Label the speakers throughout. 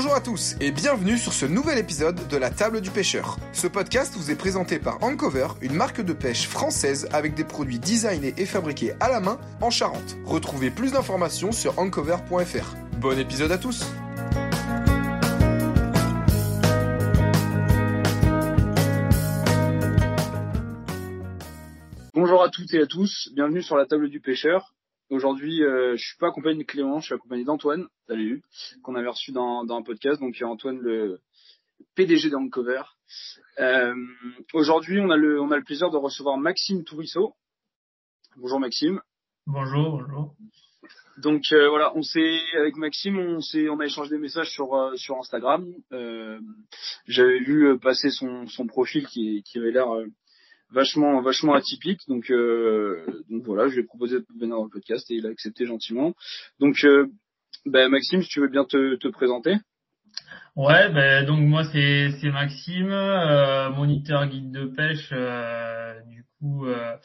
Speaker 1: Bonjour à tous et bienvenue sur ce nouvel épisode de la table du pêcheur. Ce podcast vous est présenté par Ancover, une marque de pêche française avec des produits designés et fabriqués à la main en Charente. Retrouvez plus d'informations sur ancover.fr. Bon épisode à tous
Speaker 2: Bonjour à toutes et à tous, bienvenue sur la table du pêcheur. Aujourd'hui, euh, je suis pas accompagné de Clément, je suis accompagné d'Antoine, salut, qu'on avait reçu dans, dans un podcast. Donc, il y a Antoine, le PDG d'Ancover. Euh, Aujourd'hui, on a le on a le plaisir de recevoir Maxime Tourisseau. Bonjour Maxime.
Speaker 3: Bonjour, bonjour.
Speaker 2: Donc euh, voilà, on s'est avec Maxime, on s'est on a échangé des messages sur euh, sur Instagram. Euh, J'avais vu passer son son profil qui qui avait l'air euh, vachement vachement atypique. Donc euh, donc voilà, je lui ai proposé de venir dans le podcast et il a accepté gentiment. Donc euh, ben, Maxime, si tu veux bien te te présenter.
Speaker 3: Ouais, ben donc moi c'est c'est Maxime, euh, moniteur guide de pêche euh, du coup euh,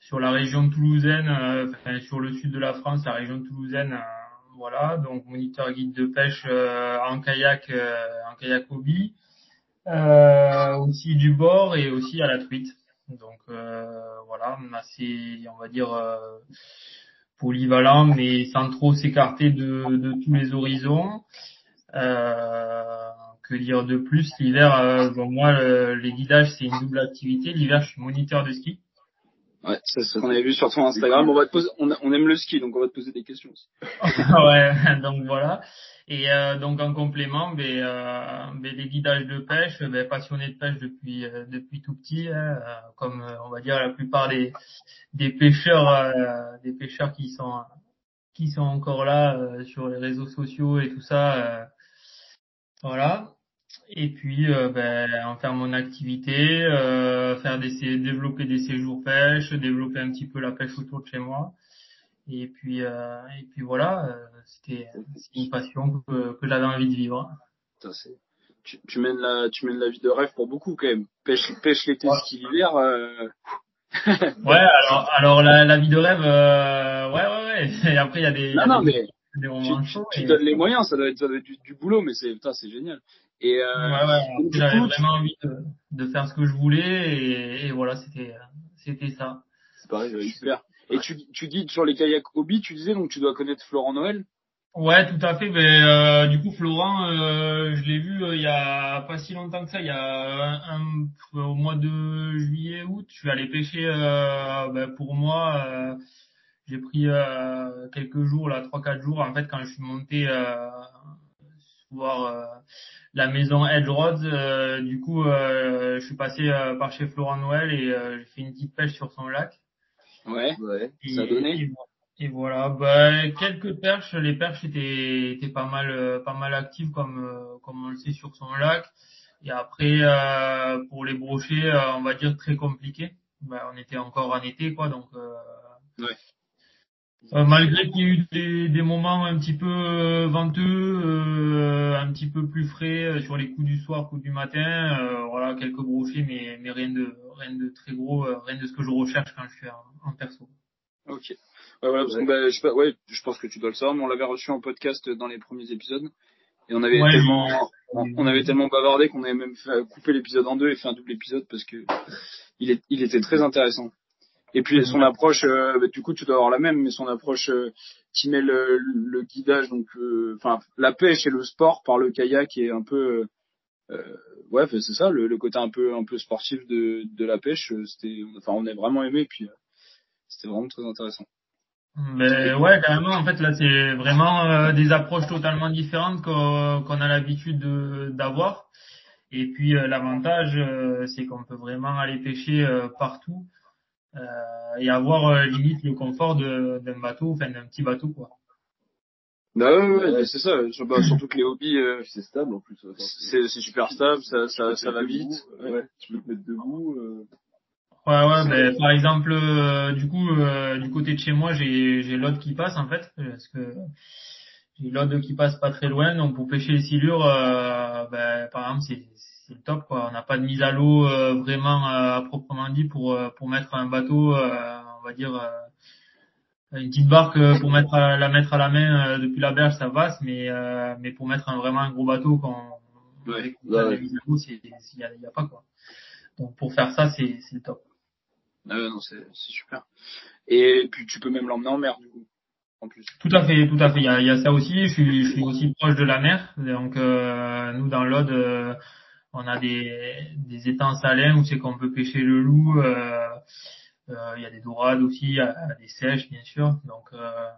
Speaker 3: sur la région toulousaine, euh, enfin, sur le sud de la France, la région toulousaine, voilà, donc moniteur guide de pêche en kayak en kayak hobby, aussi du bord et aussi à la truite. Donc euh, voilà, assez on va dire euh, polyvalent mais sans trop s'écarter de tous les horizons. Euh, que dire de plus? L'hiver, euh, bon, moi, le- les guidages, c'est une double activité. L'hiver, je suis moniteur de ski.
Speaker 2: Ouais, c'est ce qu'on avait vu sur ton Instagram. On va te poser, on, a- on aime le ski, donc on va te poser des questions aussi.
Speaker 3: ouais, donc voilà. Et euh, donc en complément, ben, euh, ben, les guidages de pêche, ben, passionné de pêche depuis euh, depuis tout petit, hein, euh, comme euh, on va dire la plupart des des pêcheurs euh, des pêcheurs qui sont qui sont encore là euh, sur les réseaux sociaux et tout ça. euh, voilà. Et puis euh, ben, en faire mon activité, euh, faire des développer des séjours pêche, développer un petit peu la pêche autour de chez moi. Et puis euh, et puis voilà, euh, c'était une passion que, que j'avais envie de vivre.
Speaker 2: C'est- tu, tu mènes la, tu mènes la vie de rêve pour beaucoup quand même. Pêche, pêche l'été, ski l'hiver. Euh...
Speaker 3: Ouais, alors alors la, la vie de rêve, euh, ouais ouais ouais. Et après il y a des, y
Speaker 2: Non,
Speaker 3: a
Speaker 2: non,
Speaker 3: des,
Speaker 2: mais
Speaker 3: des
Speaker 2: tu, donnes les moyens, ça doit être, ça doit être du, du boulot, mais c'est, c'est génial. Et euh,
Speaker 3: ouais,
Speaker 2: donc, du
Speaker 3: j'avais
Speaker 2: coup,
Speaker 3: vraiment envie de, de faire ce que je voulais et, et voilà, c'était c'était ça.
Speaker 2: c'est pareil, super. Et tu, tu guides sur les kayaks hobby, tu disais, donc tu dois connaître Florent Noël?
Speaker 3: Ouais, tout à fait. Mais euh, du coup, Florent, euh, je l'ai vu euh, il y a pas si longtemps que ça, il y a un, un- au mois de juillet, août. Je suis allé pêcher ben, pour moi. J'ai pris euh, quelques jours, là, trois quatre jours. En fait, quand je suis monté euh, voir euh, la maison Edge Roads, euh, du coup, euh, je suis passé euh, par chez Florent Noël et euh, j'ai fait une petite pêche sur son lac.
Speaker 2: Ouais.
Speaker 4: Ouais.
Speaker 3: Et,
Speaker 2: Ça a donné
Speaker 3: et, et voilà, bah, quelques perches, les perches étaient, étaient pas mal, euh, pas mal actives comme, euh, comme on le sait sur son lac. Et après, euh, pour les brochets, euh, on va dire très compliqué. Bah, on était encore en été, quoi, donc. Euh,
Speaker 2: Ouais.
Speaker 3: Euh, malgré qu'il y ait eu des, des moments un petit peu euh, venteux, euh, un petit peu plus frais euh, sur les coups du soir, coups du matin, euh, voilà quelques brochets, mais, mais rien de rien de très gros, euh, rien de ce que je recherche quand je suis en, en perso.
Speaker 2: Ok. Ouais, voilà, parce que, bah, je, sais pas, ouais, je pense que tu dois le savoir, mais on l'avait reçu en podcast dans les premiers épisodes. Et on avait
Speaker 3: Ouais,
Speaker 2: tellement, on avait tellement bavardé qu'on avait même fait couper l'épisode en deux et fait un double épisode parce que il, est, il était très intéressant. Et puis son approche, euh, bah, du coup tu dois avoir la même, mais son approche euh, qui met le, le guidage, donc euh, enfin la pêche et le sport par le kayak est un peu, euh, euh, ouais c'est ça, le, le côté un peu un peu sportif de, de la pêche, euh, c'était, enfin on a vraiment aimé, puis euh, c'était vraiment très intéressant.
Speaker 3: Mais ouais, carrément. En fait, là, c'est vraiment euh, des approches totalement différentes qu'on qu'on a l'habitude de- d'avoir. Et puis euh, l'avantage, euh, c'est qu'on peut vraiment aller pêcher euh, partout euh, et avoir euh, limite le confort de- d'un bateau, enfin d'un petit bateau, quoi.
Speaker 2: Bah ouais, ouais, ouais, c'est ça. Sur- bah, surtout que les hobbies, euh,
Speaker 4: C'est stable en plus.
Speaker 2: C'est c'est super stable, ça, ça, ça va vite.
Speaker 4: Ouais.
Speaker 2: Ouais.
Speaker 4: Tu peux te mettre debout. Euh...
Speaker 3: Ouais, ouais, mais par exemple, euh, du coup, euh, du côté de chez moi, j'ai j'ai l'aude qui passe en fait, parce que j'ai l'aude qui passe pas très loin, donc pour pêcher les silures, euh, ben, par exemple, c'est c'est le top quoi. On n'a pas de mise à l'eau euh, vraiment euh, à proprement dit pour euh, pour mettre un bateau, euh, on va dire euh, Une petite barque euh, pour mettre à- la mettre à la main euh, depuis la berge, ça passe, mais euh, mais pour mettre un, vraiment un gros bateau quand avec
Speaker 5: Ouais, ouais.
Speaker 3: mise à l'eau, il y a, pas quoi. Donc pour faire ça, c'est c'est le top.
Speaker 2: Ouais, non, c'est c'est super. Et puis tu peux même l'emmener en mer du coup, en plus.
Speaker 3: Tout à fait, tout à fait. Il y a, il y a ça aussi. Je suis, je suis aussi proche de la mer. Donc euh, nous dans l'Aude, euh, on a des, des étangs salins où c'est qu'on peut pêcher le loup. euh, euh, il y a des dorades aussi, il y a des sèches bien sûr. Donc, euh,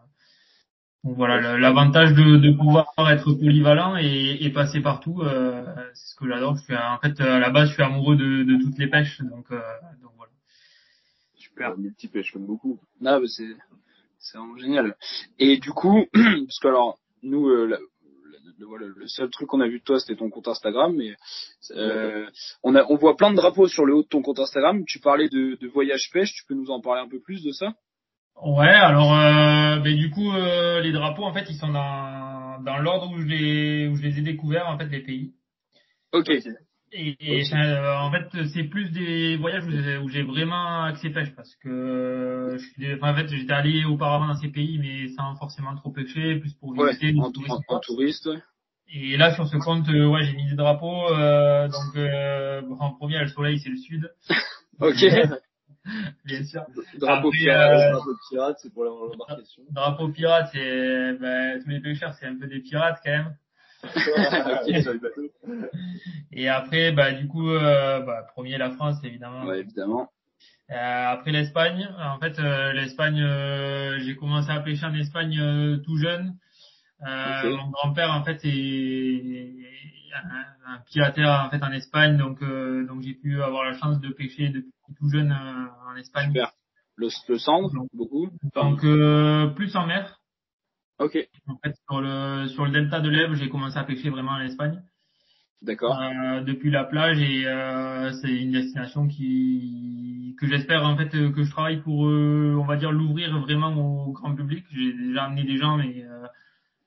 Speaker 3: donc voilà, l'avantage de, de pouvoir être polyvalent et, et passer partout, euh, c'est ce que j'adore. Je suis en fait à la base, je suis amoureux de, de toutes les pêches. Donc, euh, donc voilà.
Speaker 2: Super.
Speaker 5: Multi-pêche comme beaucoup.
Speaker 2: Ah, c'est c'est vraiment génial. Et du coup, parce que alors nous, euh, le, le- voilà, le seul truc qu'on a vu de toi, c'était ton compte Instagram, mais euh, on a on voit plein de drapeaux sur le haut de ton compte Instagram. Tu parlais de, de voyage pêche, tu peux nous en parler un peu plus de ça?
Speaker 3: Ouais, alors euh, ben, du coup euh, les drapeaux en fait ils sont dans dans l'ordre où je les où je les ai découverts en fait les pays.
Speaker 2: Ok.
Speaker 3: Et, euh, en fait c'est plus des voyages où j'ai- vraiment accès pêche parce que euh, je suis des- enfin, en fait j'étais allé auparavant dans ces pays mais sans forcément trop pêcher, plus pour
Speaker 2: Ouais.
Speaker 3: visiter le
Speaker 2: En, en- en touriste. ouais.
Speaker 3: Et là sur ce compte euh, ouais j'ai mis des drapeaux euh, donc euh, en premier le soleil c'est le sud
Speaker 2: Ok.
Speaker 3: bien sûr.
Speaker 2: Drapeau
Speaker 3: Après,
Speaker 2: pirate.
Speaker 3: euh,
Speaker 5: de pirate, c'est pour l'embarcation.
Speaker 3: Drapeau pirate c'est ben, tous les pêcheurs c'est un peu des pirates quand même. Et après, bah, du coup, euh, bah, premier la France, évidemment.
Speaker 2: Ouais, évidemment.
Speaker 3: Euh, après l'Espagne, en fait, euh, l'Espagne, euh, j'ai commencé à pêcher en Espagne euh, tout jeune. Euh. Mon grand-père, en fait, est un, un terre en fait en Espagne, donc donc donc j'ai pu avoir la chance de pêcher depuis tout jeune euh, en Espagne.
Speaker 2: Super. Le, le cendre, beaucoup. Enfin,
Speaker 3: Donc euh, plus en mer.
Speaker 2: ok.
Speaker 3: En fait, sur le sur le delta de l'Èbre, j'ai commencé à pêcher vraiment en Espagne.
Speaker 2: D'accord.
Speaker 3: Euh, depuis la plage et euh, c'est une destination qui que j'espère en fait euh, que je travaille pour euh, on va dire l'ouvrir vraiment au grand public. J'ai déjà amené des gens mais,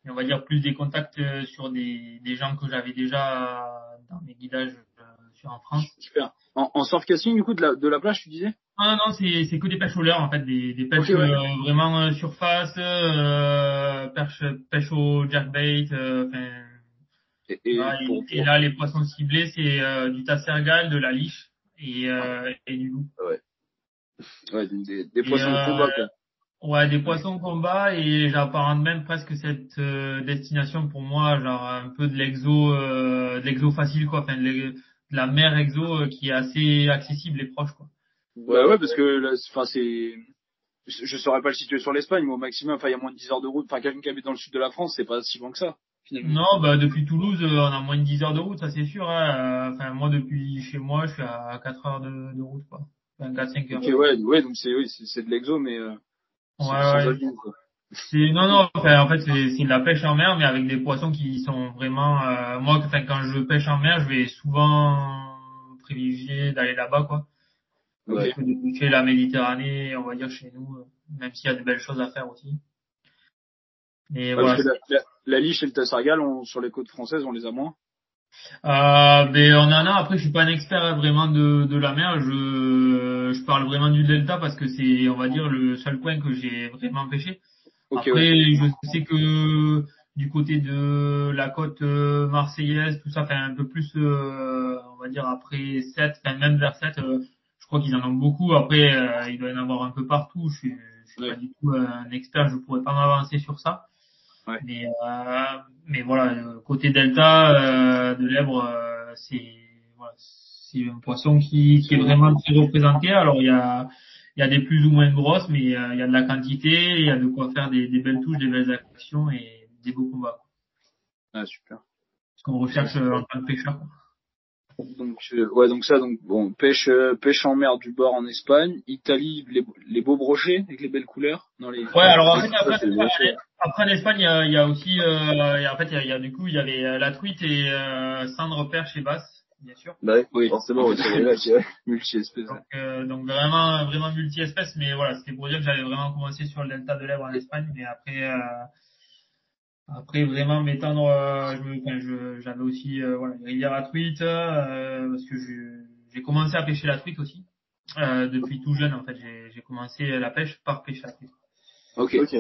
Speaker 3: mais on va dire plus des contacts euh, sur des, des gens que j'avais déjà dans mes guidages euh, sur en France.
Speaker 2: Super. En, en surf casting, du coup, de la, de la plage, tu disais?
Speaker 3: Ah non, c'est c'est que des pêches au leurre en fait, des, des pêches
Speaker 2: ouais.
Speaker 3: euh, vraiment euh, surface, euh, pêche pêche au jerkbait, euh,
Speaker 2: Et, et
Speaker 3: Ah, et-
Speaker 2: pour-
Speaker 3: et, là, les poissons ciblés, c'est euh, du tassergal, de la liche et, euh, et du loup.
Speaker 2: ouais, des, des, des
Speaker 3: Et,
Speaker 2: poissons de combat, quoi.
Speaker 3: Ouais, des poissons combat et j'apparente même presque cette euh, destination pour moi, genre un peu de l'exo, euh, de l'exo facile quoi, enfin de, la mer exo euh, qui est assez accessible et proche quoi.
Speaker 2: Ouais, ouais, parce que enfin, c'est, je, saurais pas le situer sur l'Espagne, mais au maximum, enfin, il y a moins de 10 heures de route. Enfin, quelqu'un qui habite dans le sud de la France, c'est pas si loin que ça, finalement.
Speaker 3: Non, bah depuis Toulouse, euh, on a moins de 10 heures de route, ça c'est sûr. Hein. Euh, Enfin moi depuis chez moi, je suis à 4 heures de, de route quoi. Enfin 4-5 heures.
Speaker 2: Ok, ouais, ouais, donc c'est, oui, c'est, c'est de l'exo, mais, euh,
Speaker 3: Ouais, ouais.
Speaker 2: quoi.
Speaker 3: Non non enfin, en fait c'est de la pêche en mer mais avec des poissons qui sont vraiment euh, moi enfin, quand je pêche en mer je vais souvent privilégier d'aller là-bas quoi
Speaker 2: Ok.
Speaker 3: que de la Méditerranée on va dire chez nous euh, même s'il y a de belles choses à faire aussi et
Speaker 2: Ouais,
Speaker 3: voilà
Speaker 2: parce que la, la, la liche et le tassergal, on, sur les côtes françaises, on les a moins.
Speaker 3: Euh, ben on en a après je suis pas un expert hein, vraiment de de la mer je je parle vraiment du delta parce que c'est on va dire le seul coin que j'ai vraiment pêché
Speaker 2: Ok,
Speaker 3: Après, je sais que du côté de la côte euh, marseillaise, tout ça, enfin un peu plus, euh, on va dire après 7, enfin même vers 7, euh, je crois qu'ils en ont beaucoup. Après, euh, il doit y en avoir un peu partout. Je suis, je suis
Speaker 2: Ouais.
Speaker 3: pas du tout un expert, je pourrais pas m'avancer sur ça.
Speaker 2: Ouais.
Speaker 3: Mais, euh, mais voilà, le côté delta euh, de l'Èbre, euh, c'est voilà, c'est un poisson qui, qui est vraiment très représenté. Alors il y a il y a des plus ou moins grosses, mais euh, il y a de la quantité, il y a de quoi faire des, des belles touches, des belles actions et des beaux combats.
Speaker 2: Ah, super.
Speaker 3: Ce qu'on recherche euh, en tant que pêcheur.
Speaker 2: Donc, euh, ouais, donc ça, donc, bon, pêche, euh, pêche en mer du bord en Espagne, Italie, les, les beaux brochets avec les belles couleurs dans les.
Speaker 3: Ouais, alors en fait,
Speaker 5: Ça,
Speaker 3: après, après en Espagne, il y a, il y a aussi, euh, en fait, il y a, il y a du coup, il y avait euh, la truite et euh, cendre, perche et basse, bien sûr.
Speaker 5: Bah oui, forcément, oui, dirais.
Speaker 2: multi-espèces.
Speaker 3: Donc, euh, donc vraiment, vraiment multi-espèces, mais voilà, c'était pour dire que j'avais vraiment commencé sur le delta de l'Èbre en Espagne, mais après, euh, après vraiment m'étendre, euh, je enfin, j'avais aussi, euh, voilà, les rivières à truite, euh, parce que je- j'ai commencé à pêcher la truite aussi, euh, depuis tout jeune en fait, j'ai, commencé la pêche par pêcher la truite.
Speaker 2: Ok.
Speaker 5: Ok.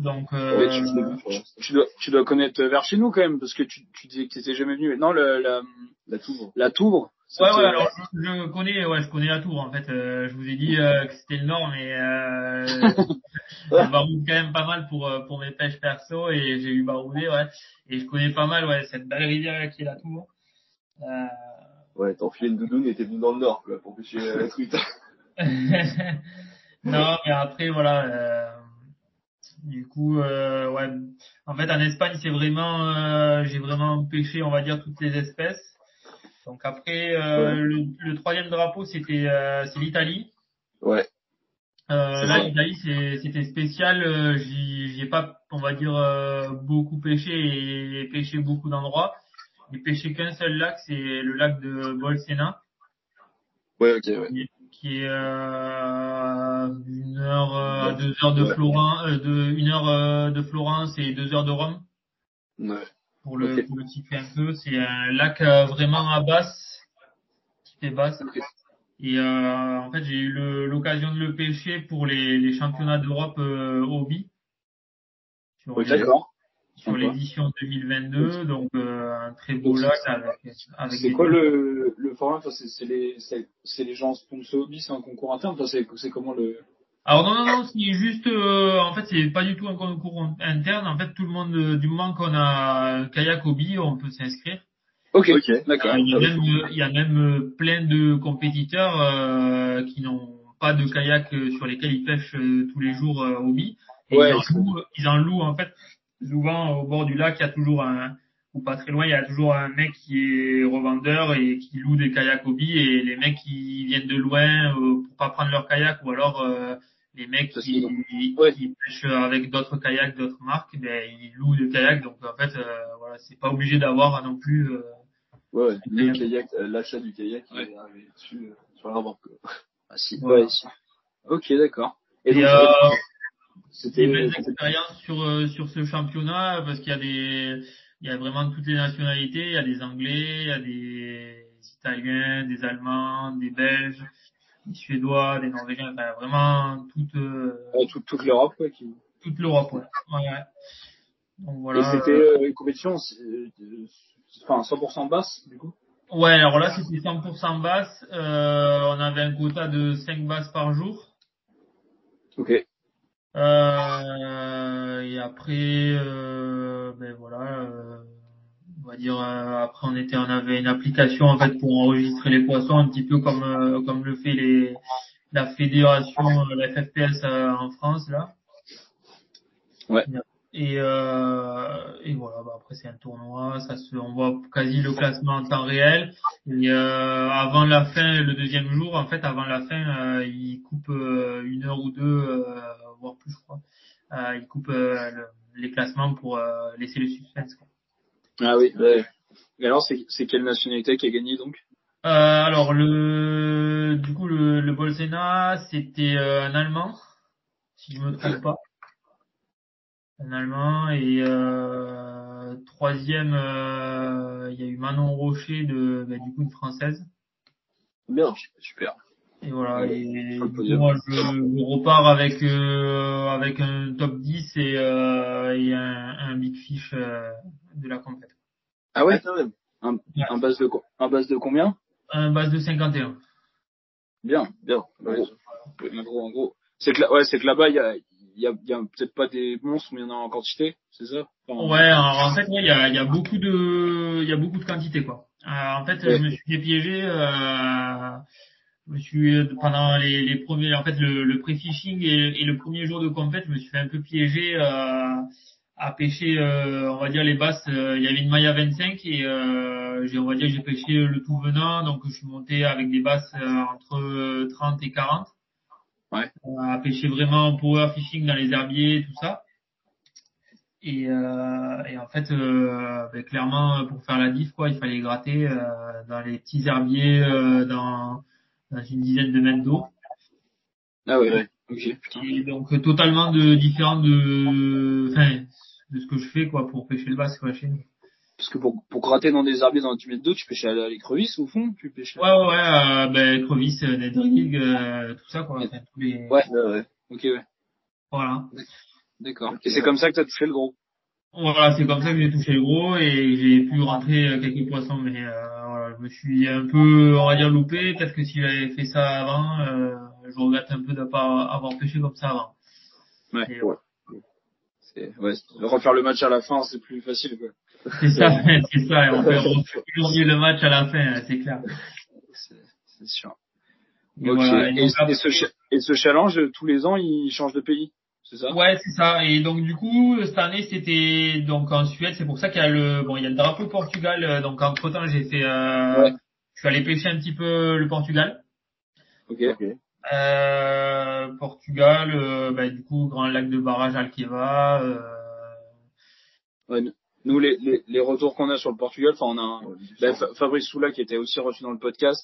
Speaker 3: Donc, euh,
Speaker 2: tu, dois, tu dois connaître vers chez nous quand même, parce que tu, tu disais que t'étais jamais venu. Non, le, la,
Speaker 5: La tour.
Speaker 2: la Touvre.
Speaker 3: Ouais, ouais, alors je, je connais, ouais, je connais la tour en fait. Euh, je vous ai dit euh, que c'était le nord, mais euh, je baroude quand même pas mal pour euh, pour mes pêches perso et j'ai eu baroudé, ouais. Et je connais pas mal, ouais, cette belle rivière qui est la tour. Euh...
Speaker 5: Ouais, enfilé une doudoune et t'es venu dans le nord, quoi, pour pêcher euh, la truite.
Speaker 3: non, mais après voilà. Euh... Du coup, euh, ouais. En fait, en Espagne, c'est vraiment, euh, j'ai vraiment pêché, on va dire, toutes les espèces. Donc après, euh,
Speaker 5: Ouais.
Speaker 3: le, le troisième drapeau, c'était euh, c'est l'Italie.
Speaker 5: Ouais.
Speaker 3: Euh, là, l'Italie, c'est- c'était spécial. J'y ai pas, on va dire, euh, beaucoup pêché et pêché beaucoup d'endroits. J'ai pêché qu'un seul lac, c'est le lac de Bolsena,
Speaker 5: Ouais, ok, ouais.
Speaker 3: qui est euh, une heure euh, à deux heures de
Speaker 5: Ouais.
Speaker 3: Florence, euh, de une heure de Florence et deux heures de Rome
Speaker 5: Ouais.
Speaker 3: Pour le,
Speaker 5: Ok.
Speaker 3: pour le situer un peu. C'est un lac euh, vraiment à basse, qui fait basse. Et euh, en fait, j'ai eu l'occasion de le pêcher pour les, les championnats d'Europe euh, hobby sur l'édition 2022. Donc euh, un très beau lac avec avec
Speaker 2: C'est quoi le, le format? Enfin, c'est, les, les gens sponsor hobby, c'est un concours interne? Enfin, c'est comment le.
Speaker 3: Alors non non non, c'est juste euh, en fait c'est pas du tout un concours interne. En fait, tout le monde euh, du moment qu'on a un kayak hobby, on peut s'inscrire.
Speaker 2: Ok.
Speaker 5: Ok.
Speaker 2: D'accord.
Speaker 3: Il y a même, euh, il y a même euh, plein de compétiteurs euh, qui n'ont pas de kayak euh, sur lesquels ils pêchent euh, tous les jours euh, hobby. Et
Speaker 2: Ouais,
Speaker 3: ils, en louent, ils en louent en fait. Souvent au bord du lac, il y a toujours un ou pas très loin, il y a toujours un mec qui est revendeur et qui loue des kayaks hobby et les mecs qui viennent de loin euh, pour pas prendre leur kayak ou alors euh, les mecs qui,
Speaker 2: qu'ils Ouais.
Speaker 3: qui pêchent avec d'autres kayaks, d'autres marques, ben ils louent des kayaks. Donc en fait, euh, voilà, c'est pas obligé d'avoir non plus. euh,
Speaker 5: Ouais. Le
Speaker 3: Kayak.
Speaker 5: kayak, euh, l'achat du kayak,
Speaker 2: Ouais.
Speaker 5: est arrivé dessus, euh, sur la quoi.
Speaker 2: Ah, si. Ouais, si. Ok, d'accord. Et
Speaker 3: Et,
Speaker 2: donc,
Speaker 3: euh,
Speaker 2: c'était, c'était-
Speaker 3: expériences sur euh, sur ce championnat parce qu'il y a des il y a vraiment toutes les nationalités, il y a des Anglais, il y a des Italiens, des Allemands, des Belges, des Suédois, des Norvégiens, enfin vraiment toute euh,
Speaker 2: toute, toute l'Europe, quoi, qui...
Speaker 3: toute l'Europe. Ouais. Ouais, ouais. Donc
Speaker 2: Et
Speaker 3: voilà.
Speaker 2: c'était euh, une compétition, euh, enfin, 100% basse, du coup?
Speaker 3: Ouais, alors là c'était 100% basse. Euh, on avait un quota de 5 basses par jour.
Speaker 2: Ok.
Speaker 3: Euh, et après, euh, ben voilà, euh, on va dire euh, après on était, on avait une application en fait pour enregistrer les poissons, un petit peu comme euh, comme le fait les la fédération, euh, la FFPS euh, en France là.
Speaker 2: Ouais.
Speaker 3: Et euh, et voilà, bah, après c'est un tournoi, ça se, on voit quasi le classement en temps réel. Et euh, avant la fin, le deuxième jour, en fait, avant la fin, euh, ils coupent euh, une heure ou deux, euh, voire plus, je crois. Euh, ils coupent euh, le- les classements pour euh, laisser le suspense. quoi.
Speaker 2: Ah oui.
Speaker 5: Ouais.
Speaker 2: Et alors, c'est, quelle nationalité qui a gagné, donc?
Speaker 3: Euh, alors le, du coup, le, le Bolsena, c'était euh, un Allemand, si je me trompe pas. Un Allemand et euh, troisième, il y a eu Manon Rocher de, bah, du coup, une Française.
Speaker 5: Bien.
Speaker 2: Super.
Speaker 3: Et voilà, et moi je, je repars avec euh, avec un top 10 et, euh, et un, un big fish euh, de la compète.
Speaker 2: Ah ouais?
Speaker 5: quand même.
Speaker 2: Un base de, un base de combien?
Speaker 3: Un base de 51.
Speaker 2: Bien.
Speaker 5: Bien.
Speaker 2: En
Speaker 5: Ouais.
Speaker 2: gros. En gros. C'est que là, ouais, c'est que là-bas, il y a, il y a, il y a peut-être pas des monstres, mais il y en a en quantité, c'est ça? Enfin,
Speaker 3: Ouais, alors, en fait, ouais, il y a, il y a beaucoup de il y a beaucoup de quantité quoi. Euh, en fait,
Speaker 2: Ouais.
Speaker 3: je me suis fait piéger. Euh, je me suis pendant les, les premiers, en fait, le, le pré-fishing et, et le premier jour de compète, je me suis fait un peu piéger euh, à pêcher, euh, on va dire les basses. euh, il y avait une maille à 25 et euh, j'ai, on va dire, j'ai pêché le tout venant, donc je suis monté avec des basses euh, entre 30 et 40.
Speaker 2: Ouais.
Speaker 3: Euh, à pêcher vraiment en power fishing dans les herbiers, tout ça. Et, euh, et en fait, euh, ben, clairement, pour faire la diff, quoi, il fallait gratter euh, dans les petits herbiers, euh, dans une dizaine de mètres d'eau.
Speaker 2: Ah ouais,
Speaker 5: Ouais.
Speaker 2: Ok, putain.
Speaker 3: Et donc euh, totalement de différent de, enfin, de ce que je fais quoi pour pêcher le basse quoi chez nous.
Speaker 2: Parce que pour, pour gratter dans des herbiers dans un mètres d'eau, tu pêchais à l'écrevisse au fond, tu pêchais.
Speaker 3: Ouais ouais, ouais euh, ben euh, des drills, euh, tout ça quoi. Enfin, tous les,
Speaker 2: Ouais.
Speaker 5: Ouais, ouais.
Speaker 2: Ok, ouais.
Speaker 3: Voilà.
Speaker 2: D'accord. Et c'est comme ça que t'as touché le gros.
Speaker 3: Voilà, c'est comme ça que j'ai touché le gros et j'ai pu rentrer euh, quelques poissons, mais euh, voilà, je me suis un peu, on va dire, loupé. Peut-être que si j'avais fait ça avant, euh, je regrette un peu de pas avoir pêché comme ça avant.
Speaker 2: Ouais.
Speaker 3: Et
Speaker 2: ouais, c'est- refaire le match à la fin, c'est plus facile.
Speaker 3: C'est ça, c'est ça, et on peut mieux le match à la fin, hein, c'est clair.
Speaker 2: C'est, sûr.
Speaker 3: Et
Speaker 2: Ok.
Speaker 3: voilà, et
Speaker 2: Et,
Speaker 3: donc,
Speaker 2: et ce, cha- et ce challenge, tous les ans, il change de pays? C'est ça?
Speaker 3: Ouais, c'est ça. Et donc du coup, cette année, c'était donc en Suède. C'est pour ça qu'il y a le bon, il y a le drapeau Portugal. euh, Donc entre temps, j'ai fait, euh,
Speaker 2: Ouais.
Speaker 3: je suis allé pêcher un petit peu le Portugal.
Speaker 2: Ok.
Speaker 5: Ok.
Speaker 3: Euh, Portugal, euh, bah, du coup, grand lac de barrage Alqueva. Euh,
Speaker 2: Ouais, nous- les, les, les retours qu'on a sur le Portugal, enfin, on a un,
Speaker 5: Ouais,
Speaker 2: Ben, Fabrice Soula, qui était aussi reçu dans le podcast,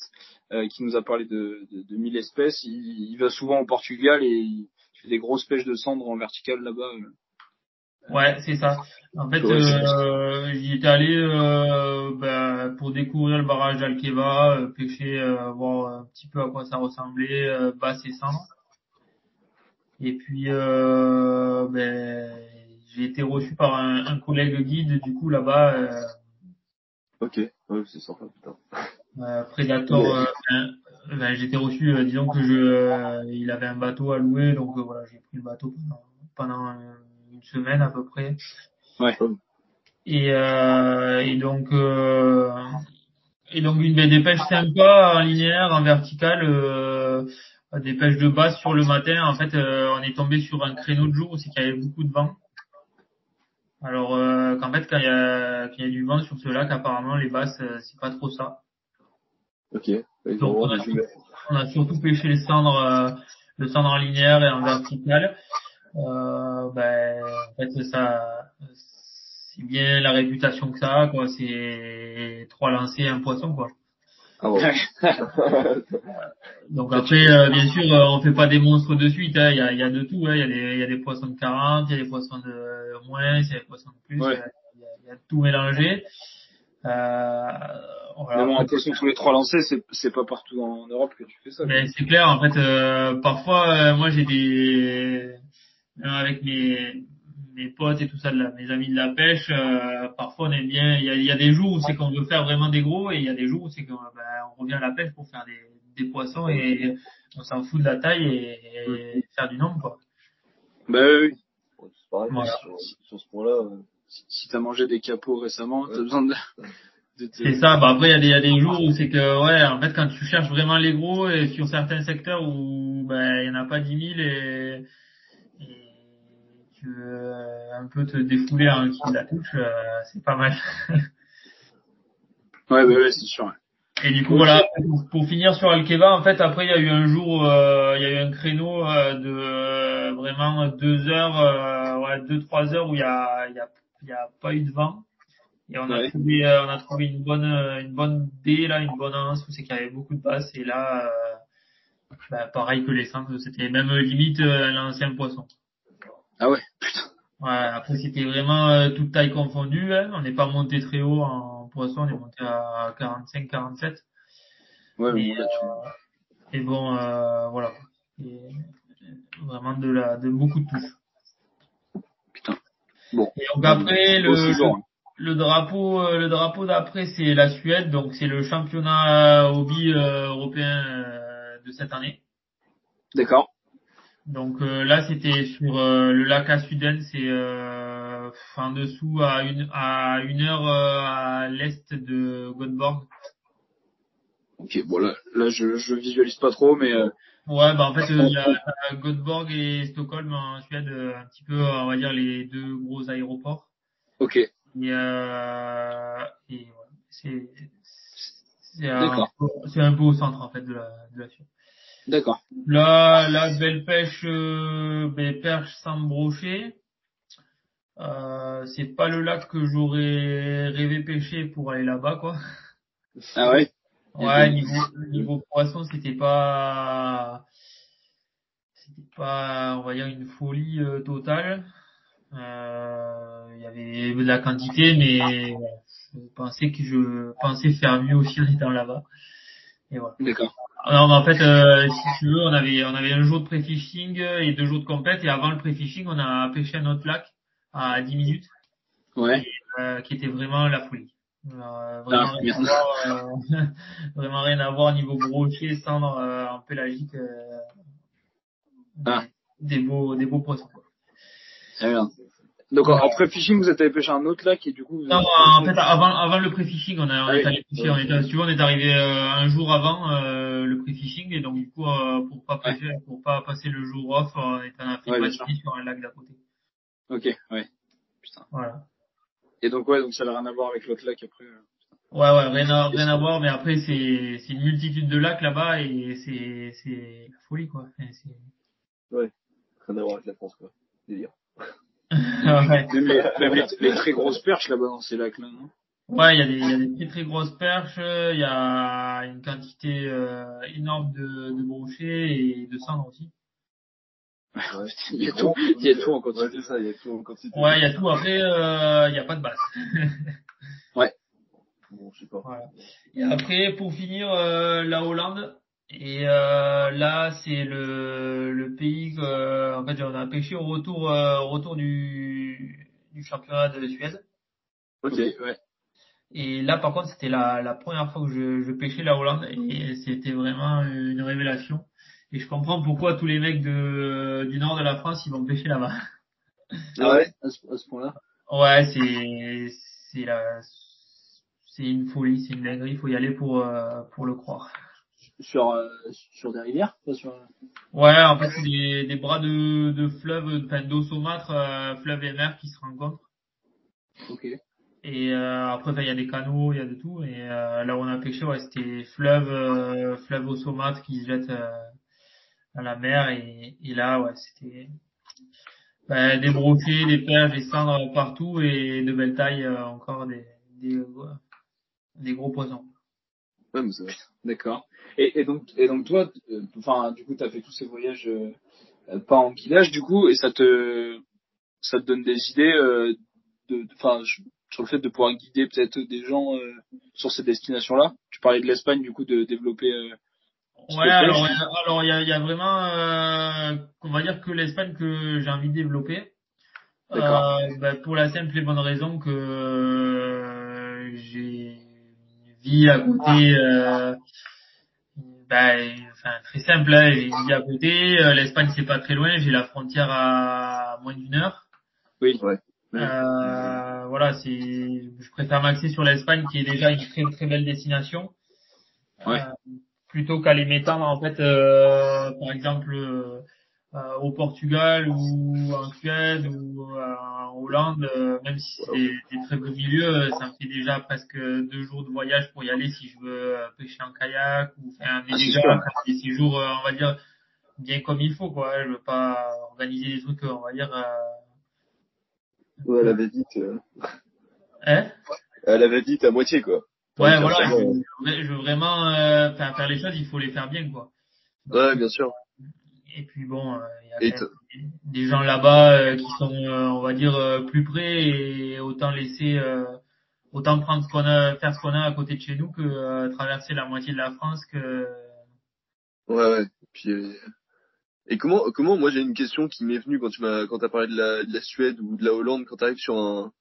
Speaker 2: euh, qui nous a parlé de, de, de 1000 espèces, il, il va souvent au Portugal et il des grosses pêches de cendre en vertical là-bas. euh.
Speaker 3: ouais, c'est ça. En fait, euh, j'y étais allé euh, bah, pour découvrir le barrage d'Alqueva, euh, pêcher, euh, voir un petit peu à quoi ça ressemblait, euh, basse et cendre. Et puis, ben, j'ai été reçu par un, un collègue guide, du coup, là-bas,
Speaker 5: Ok. Ouais, c'est sympa, putain.
Speaker 3: Predator. Ben, j'ai été reçu, euh, disons que je, euh, il avait un bateau à louer, donc euh, voilà, j'ai pris le bateau pendant, pendant euh, une semaine à peu près.
Speaker 2: Ouais.
Speaker 3: Et, euh, et donc, euh, et donc une des pêches sympas en linéaire, en vertical, euh, des pêches de base sur le matin. En fait, euh, on est tombé sur un créneau de jour, c'est qu'il y avait beaucoup de vent. Alors euh, qu'en fait, quand il y a, quand il y a du vent sur ce lac, apparemment les basses, c'est pas trop ça.
Speaker 5: Ok.
Speaker 3: Donc, on a, on surtout pêché les cendres, euh, le cendre en linéaire et en vertical. Euh, ben, en fait, ça, c'est bien la réputation que ça a, quoi. C'est trois lancers, un poisson, quoi.
Speaker 5: Ah ouais.
Speaker 3: Donc après, euh, bien sûr, euh, on fait pas des monstres de suite. hein. Il y, a, il y a de tout. hein. Il y, a des, il y a des poissons de 40, il y a des poissons de moins, il y a des poissons de plus.
Speaker 2: Ouais.
Speaker 3: euh, Il y, a, il y a tout mélangé. Euh, voilà.
Speaker 2: Mais bon, poisson tous les trois lancés, c'est, c'est pas partout en Europe que tu fais ça.
Speaker 3: Mais c'est clair, en fait, euh, parfois, euh, moi j'ai des, même avec mes, mes potes et tout ça, de la- mes amis de la pêche, euh, parfois on aime bien, il y a, il y a des jours où c'est qu'on veut faire vraiment des gros et il y a des jours où c'est qu'on ben, on revient à la pêche pour faire des, des poissons et on s'en fout de la taille et, et faire du nombre, quoi.
Speaker 2: Bah oui,
Speaker 5: C'est pareil.
Speaker 3: Voilà.
Speaker 5: Sur, sur ce point-là, euh,
Speaker 2: Si, si t'as mangé des capots récemment, t'as besoin de, de te-
Speaker 3: C'est ça, bah après il y a des, il y a des jours où c'est que, ouais, en fait quand tu cherches vraiment les gros et sur certains secteurs où ben, il y en a pas 10 000 et, et tu veux euh, un peu te défouler en qui la touche, euh, c'est pas mal.
Speaker 2: Ouais, bah ouais, c'est sûr. ouais.
Speaker 3: Et du coup voilà, pour, pour finir sur Alkeva, en fait après il y a eu un jour, euh, il y a eu un créneau euh, de euh, vraiment deux heures, euh, ouais deux trois heures où il y a, il y a, il y a pas eu de vent. Et on a
Speaker 2: Ouais.
Speaker 3: trouvé, euh, on a trouvé une bonne, euh, une bonne baie là, une bonne anse où c'est qu'il y avait beaucoup de basses. Et là, euh, bah, pareil que les simples, c'était même euh, limite euh, l'ancien poisson.
Speaker 2: Ah ouais, putain.
Speaker 3: Ouais, après c'était vraiment euh, toute taille confondue. Hein. On n'est pas monté très haut en poisson, on est monté à 45, 47.
Speaker 2: Ouais,
Speaker 3: Et,
Speaker 2: bon,
Speaker 3: et bon, euh, voilà. Et vraiment de la, de beaucoup de touches.
Speaker 2: Bon.
Speaker 3: Et donc après le,
Speaker 2: hein.
Speaker 3: le drapeau, euh, le drapeau d'après c'est la Suède, donc c'est le championnat hobby euh, européen euh, de cette année.
Speaker 2: D'accord.
Speaker 3: Donc euh, là c'était sur euh, le lac à Suden, c'est euh, en dessous à une à une heure euh, à l'est de Göteborg.
Speaker 2: Ok, bon là, là je, je visualise pas trop, mais euh,
Speaker 3: Ouais, bah en fait, euh, il y a euh, Göteborg et Stockholm en Suède, euh, un petit peu, on va dire, les deux gros aéroports.
Speaker 2: ok,
Speaker 3: Et, euh, et ouais, c'est c'est un, un peu au centre en fait de la, de la Suède.
Speaker 2: d'accord.
Speaker 3: Là, la belle pêche, euh, ben, perche sans brochet. Euh, c'est pas le lac que j'aurais rêvé pêcher pour aller là-bas, quoi.
Speaker 2: Ah ouais?
Speaker 3: Ouais, niveau, niveau poisson, c'était pas, c'était pas, on va dire, une folie euh, totale. Euh, Il y avait de la quantité, mais je pensais que je pensais faire mieux aussi en étant là-bas. Et voilà.
Speaker 2: D'accord.
Speaker 3: Non, mais en fait, euh, si tu veux, on avait, on avait un jour de pré-fishing et deux jours de compète. Et avant le pré-fishing, on a pêché un autre lac à 10 minutes,
Speaker 2: Ouais.
Speaker 3: euh, qui était vraiment la folie. Euh, vraiment,
Speaker 2: Ah,
Speaker 3: rien à voir, euh, vraiment rien à voir niveau brochet, cendre euh, en pélagique. euh,
Speaker 2: Ah.
Speaker 3: Des beaux, des beaux poissons. quoi.
Speaker 2: Très bien. Donc en, en pré-fishing, vous êtes allé pêcher un autre lac et du coup. Vous
Speaker 3: Non,
Speaker 2: avez-
Speaker 3: en fait, avant, avant le pré-fishing, on, a, on
Speaker 2: Ah
Speaker 3: est
Speaker 2: oui.
Speaker 3: allé pêcher. On est, si tu on est arrivé euh, un jour avant euh, le pré-fishing et donc du coup, euh, pour pas
Speaker 2: Ouais.
Speaker 3: pêcher, pour pas passer le jour off, on est on a fait
Speaker 2: Ouais,
Speaker 3: sur un lac d'à côté.
Speaker 2: Ok, ouais. Putain.
Speaker 3: Voilà.
Speaker 2: Et donc ouais, donc ça n'a rien à voir avec l'autre lac après. euh.
Speaker 3: Ouais, ouais, rien à, rien à voir, mais après, c'est, c'est une multitude de lacs là-bas et c'est, c'est la folie, quoi. Enfin, c'est-
Speaker 5: Rien à voir avec la France, quoi. Délire.
Speaker 3: ouais,
Speaker 2: Même, les, même les, les très grosses perches là-bas dans ces lacs là, non?
Speaker 3: Ouais, il y a des, il y a des très très grosses perches, il y a une quantité euh, énorme de, de brochets et de cendres aussi.
Speaker 5: Ouais.
Speaker 2: Il y a tout, il y a tout en
Speaker 5: Ouais,
Speaker 2: quantité.
Speaker 5: c'est ça, il y a tout en quantité.
Speaker 3: Ouais, il y a tout. Après, euh, il y a pas de base.
Speaker 5: Bon, je sais pas.
Speaker 3: Voilà. Et après, pour finir, euh, la Hollande. Et euh, là, c'est le, le pays que, en fait, on a pêché au retour, euh, au retour du, du championnat de Suède.
Speaker 2: Ok, ouais.
Speaker 3: Et là, par contre, c'était la, la première fois que je, je pêchais la Hollande et c'était vraiment une révélation. Et je comprends pourquoi tous les mecs de, du nord de la France, ils vont pêcher là-bas.
Speaker 5: Ah ouais
Speaker 2: À ce, ce point-là.
Speaker 3: Ouais, c'est, c'est la, c'est une folie, c'est une dinguerie. Il faut y aller pour, euh, pour le croire.
Speaker 2: Sur euh, sur des rivières, pas sur.
Speaker 3: Ouais, en fait, c'est des, des bras de, de fleuves, enfin d'eau saumâtre, euh, fleuve et mer qui se rencontrent.
Speaker 2: Ok.
Speaker 3: Et euh, après, il y a des canaux, il y a de tout. Et euh, là où on a pêché, ouais, c'était fleuve, fleuve eau saumâtre qui se jette euh, à la mer. Et, et là, ouais, c'était ben, des brochets, des perches, des cendres partout et de belles tailles euh, encore des, des, ouais, des gros poissons.
Speaker 5: Ouais,
Speaker 2: D'accord. Et, et donc et donc toi, euh, enfin du coup t'as fait tous ces voyages euh, euh, pas en guidage du coup et ça te ça te donne des idées euh, de enfin sur le fait de pouvoir guider peut-être des gens euh, sur ces destinations là. Tu parlais de l'Espagne du coup de développer. euh,
Speaker 3: Ouais, alors alors il y a, il y a vraiment, euh, on va dire que l'Espagne que j'ai envie de développer. Euh, bah, pour la simple et bonne raison que euh, j'ai une vie à côté. Euh, bah, enfin très simple, hein, j'ai une vie à côté. Euh, L'Espagne c'est pas très loin, j'ai la frontière à moins d'une heure.
Speaker 2: Oui.
Speaker 5: Ouais.
Speaker 3: Euh, voilà, c'est, je préfère m'axer sur l'Espagne qui est déjà une très très belle destination.
Speaker 2: Ouais.
Speaker 3: Euh, plutôt qu'à les m'étendre en fait, euh, par exemple euh, euh, au Portugal ou en Suède ou euh, en Hollande, euh, même si c'est des, des très beaux milieux, ça me fait déjà presque deux jours de voyage pour y aller si je veux pêcher en kayak ou faire
Speaker 2: Ah, c'est
Speaker 3: déjà faire des séjours, on va dire bien comme il faut quoi. Je veux pas organiser des trucs, on va dire. Euh,
Speaker 5: Ouais, elle avait vite,
Speaker 3: hein?
Speaker 5: Elle avait vite à moitié, quoi.
Speaker 3: Ouais, voilà, je, veux- je veux vraiment euh, faire, faire les choses, il faut les faire bien, quoi.
Speaker 5: Ouais, bien sûr.
Speaker 3: Et puis bon, euh, il y a
Speaker 5: Et
Speaker 3: des, gens là-bas euh, qui sont, euh, on va dire, euh, plus près et autant laisser, euh, autant prendre ce qu'on a, faire ce qu'on a à côté de chez nous que euh, traverser la moitié de la France que.
Speaker 5: Ouais, ouais. Puis, euh, et comment, comment, moi j'ai une question qui m'est venue quand tu m'as, quand t'as parlé de la, de la Suède ou de la Hollande, quand t'arrives sur un,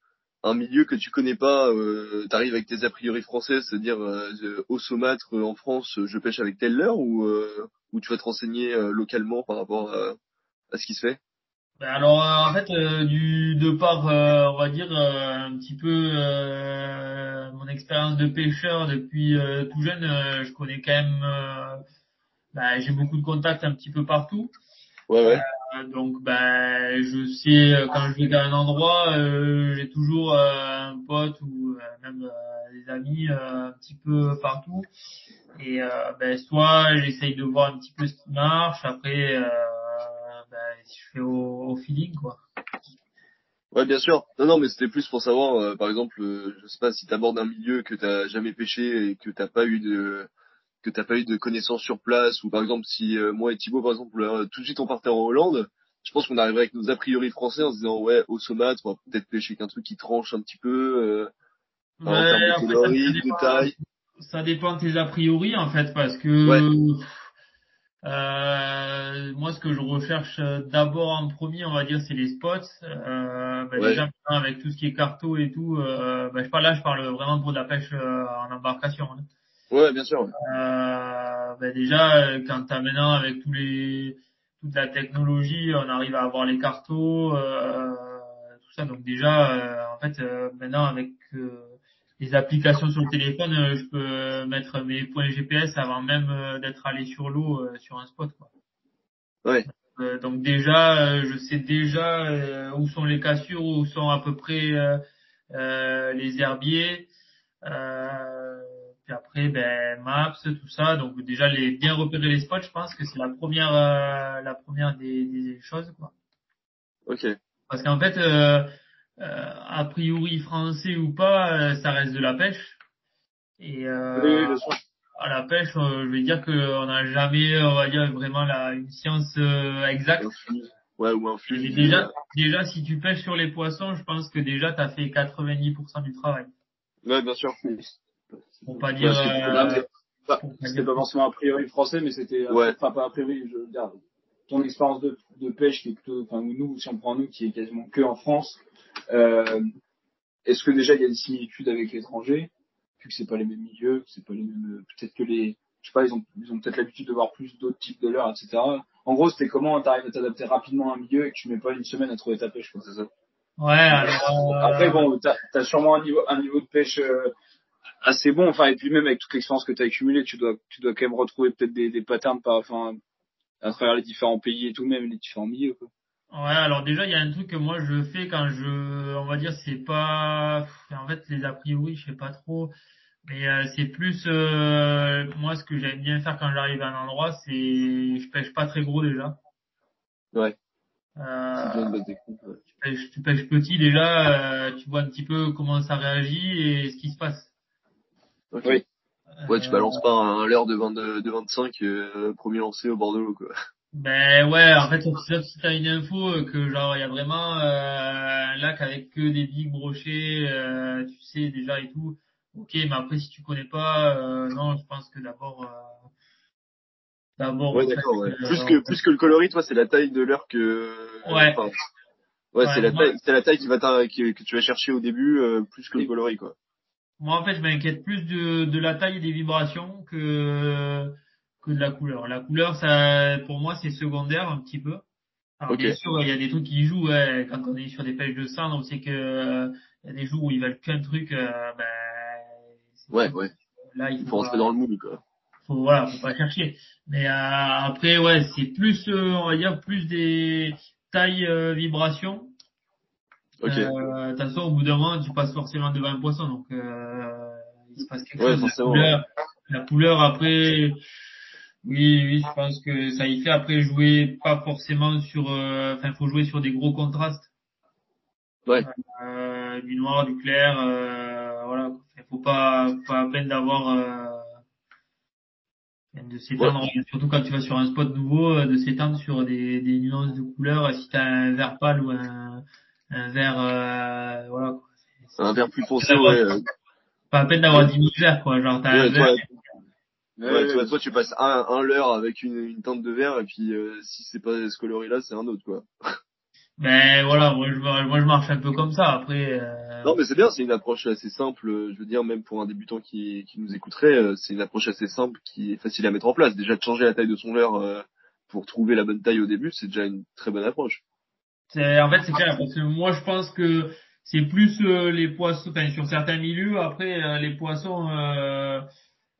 Speaker 5: un milieu que tu connais pas, euh, t'arrives avec tes a priori français, c'est-à-dire euh, au saumâtre en France, je pêche avec telle heure ou euh, ou tu vas te renseigner euh, localement par rapport à, à ce qui se fait?
Speaker 3: Ben alors euh, en fait euh, du de par euh, on va dire euh, un petit peu euh, mon expérience de pêcheur depuis euh, tout jeune euh, je connais quand même euh, ben, j'ai beaucoup de contacts un petit peu partout
Speaker 5: Ouais, ouais.
Speaker 3: Euh, donc ben je sais euh, quand je vais à un endroit euh, j'ai toujours un pote ou même des amis un petit peu partout. Et ben soit j'essaye de voir un petit peu ce qui marche. Après ben, je fais au, au feeling quoi.
Speaker 5: Ouais, bien sûr. Non, non, mais c'était plus pour savoir, par exemple, je sais pas si t'abordes un milieu que t'as jamais pêché et que t'as pas eu de que t'as pas eu de connaissances sur place, ou par exemple si euh, moi et Thibaut, par exemple, euh, tout de suite on partait en Hollande, je pense qu'on arriverait avec nos a priori français en se disant ouais au saumâtre, on va peut-être pêcher qu'un truc qui tranche un petit peu euh, en
Speaker 3: Ouais,
Speaker 5: termes de
Speaker 3: ça-
Speaker 5: coloris, de
Speaker 3: dépend.
Speaker 5: taille.
Speaker 3: ça dépend de tes a priori en fait parce que
Speaker 5: Ouais.
Speaker 3: euh, moi ce que je recherche d'abord en premier on va dire c'est les spots. Euh, ben,
Speaker 5: Ouais.
Speaker 3: Déjà avec tout ce qui est carto et tout, euh, ben, je parle là je parle vraiment pour de la pêche euh, en embarcation. hein.
Speaker 5: Ouais, bien sûr.
Speaker 3: Euh, ben déjà, euh, quand t'as maintenant avec tous les toute la technologie, on arrive à avoir les cartos, euh, tout ça. Donc déjà, euh, en fait, euh, maintenant avec euh, les applications sur le téléphone, je peux mettre mes points GPS avant même d'être allé sur l'eau euh, sur un spot. Quoi.
Speaker 5: Ouais.
Speaker 3: Euh, donc déjà, euh, je sais déjà où sont les cassures, où sont à peu près euh, euh, les herbiers. Euh, puis après, ben, maps, tout ça. Donc déjà, les bien repérer les spots, je pense que c'est la première, euh, la première des, des choses, quoi.
Speaker 5: Ok.
Speaker 3: Parce qu'en fait, euh, euh, a priori français ou pas, ça reste de la pêche. Et
Speaker 2: Oui,
Speaker 3: à la pêche, je vais dire qu'on n'a jamais, on va dire vraiment la, une science exacte.
Speaker 5: Ouais, ou un flux.
Speaker 3: Déjà, déjà, si tu pêches sur les poissons, je pense que déjà, tu as fait 90% du travail.
Speaker 5: Ouais, bien sûr.
Speaker 3: Pour pas dire...
Speaker 5: Parce que-
Speaker 3: euh, pour pas
Speaker 2: C'était
Speaker 3: dire-
Speaker 2: pas forcément a priori français, mais c'était, euh,
Speaker 5: Ouais.
Speaker 2: enfin pas a priori, je veux dire, ton expérience de, de pêche qui est plutôt, enfin nous, si on prend nous, qui est quasiment que en France, euh, est-ce que déjà il y a des similitudes avec l'étranger, vu que c'est pas les mêmes milieux, que c'est pas les mêmes, peut-être que les, je sais pas, ils ont, ils ont peut-être l'habitude de voir plus d'autres types de leurres, etc. En gros, c'était comment t'arrives à t'adapter rapidement à un milieu et que tu mets pas une semaine à trouver ta pêche, quoi, c'est ça?
Speaker 3: Ouais, alors... euh,
Speaker 2: Après, bon, t'as as sûrement un niveau, un niveau de pêche euh, assez bon. Enfin, et puis même avec toute l'expérience que t'as accumulée, tu dois, tu dois quand même retrouver peut-être des, des patterns par, enfin, à travers les différents pays et tout, même les différents milieux. Quoi.
Speaker 3: Ouais, alors déjà, il y a un truc que moi je fais quand je, on va dire, c'est pas, en fait, les a priori, je sais pas trop, mais euh, c'est plus, euh, moi, ce que j'aime bien faire quand j'arrive à un endroit, c'est, je pêche pas très gros déjà.
Speaker 5: Ouais.
Speaker 3: Euh, tu pêches, tu pêches petit déjà, euh, tu vois un petit peu comment ça réagit et ce qui se passe.
Speaker 5: Ok.
Speaker 2: Oui.
Speaker 5: Ouais, tu
Speaker 3: Euh,
Speaker 5: balances pas un leurre de 22, de 25, euh, premier lancé au bord de l'eau, quoi.
Speaker 3: Ben ouais, en fait, sauf si t'as une info euh, que genre il y a vraiment euh, un lac avec que des big brochets, euh, tu sais déjà et tout. Ok, mais après si tu connais pas, euh, non, je pense que d'abord, euh, d'abord.
Speaker 5: Ouais, d'accord, ouais. Plus que, plus que le coloris, toi, c'est la taille de l'heure que,
Speaker 3: Ouais.
Speaker 5: enfin, ouais, c'est
Speaker 3: Ouais,
Speaker 5: la taille, c'est la taille qui va que, que tu vas chercher au début, euh, plus que le coloris, quoi.
Speaker 3: Moi en fait, je m'inquiète plus de, de la taille et des vibrations que que de la couleur. La couleur, ça, pour moi, c'est secondaire un petit peu. Alors,
Speaker 5: Ok.
Speaker 3: bien sûr, il y a des trucs qui jouent ouais, quand on est sur des pêches de cendre, on sait que euh, il y a des jours où ils veulent qu'un truc, euh, ben
Speaker 5: Ouais, ouais.
Speaker 3: là il faut,
Speaker 5: faut rentrer dans le moule, quoi.
Speaker 3: faut voilà, faut pas chercher. Mais euh, après ouais, c'est plus euh, on va dire plus des tailles euh, vibrations.
Speaker 5: Ok.
Speaker 3: Euh, de toute façon, au bout d'un moment, tu passes forcément devant un poisson, donc euh, il se passe quelque
Speaker 5: Ouais,
Speaker 3: chose. La couleur, la couleur après, oui, oui, je pense que ça y fait. Après, jouer pas forcément sur, euh, enfin, faut jouer sur des gros contrastes.
Speaker 5: Ouais.
Speaker 3: Euh, du noir, du clair, euh, voilà. Il faut pas, pas à peine d'avoir euh, de s'étendre, surtout quand tu vas sur un spot nouveau, de s'étendre sur des, des nuances de couleurs. Si t'as un vert pâle ou un, un vert, euh, voilà. quoi.
Speaker 5: Un vert plus foncé, ouais. euh,
Speaker 3: Pas à peine d'avoir 10 000 verts, quoi. Genre, t'as un
Speaker 5: ouais, toi,
Speaker 2: Ouais,
Speaker 5: ouais,
Speaker 2: ouais,
Speaker 5: toi, toi, tu passes un, un leurre avec une, une teinte de vert, et puis, euh, si c'est pas ce coloris-là, c'est un autre, quoi.
Speaker 3: Ben voilà, moi je, moi je marche un peu comme ça. Après, euh,
Speaker 5: Non, mais c'est bien, c'est une approche assez simple, euh, je veux dire, même pour un débutant qui, qui nous écouterait, euh, c'est une approche assez simple qui est facile à mettre en place. Déjà, de changer la taille de son leurre euh, pour trouver la bonne taille au début, c'est déjà une très bonne approche.
Speaker 3: En fait, c'est clair. Parce que moi, je pense que c'est plus euh, les poissons, enfin, sur certains milieux. Après, euh, les poissons, euh,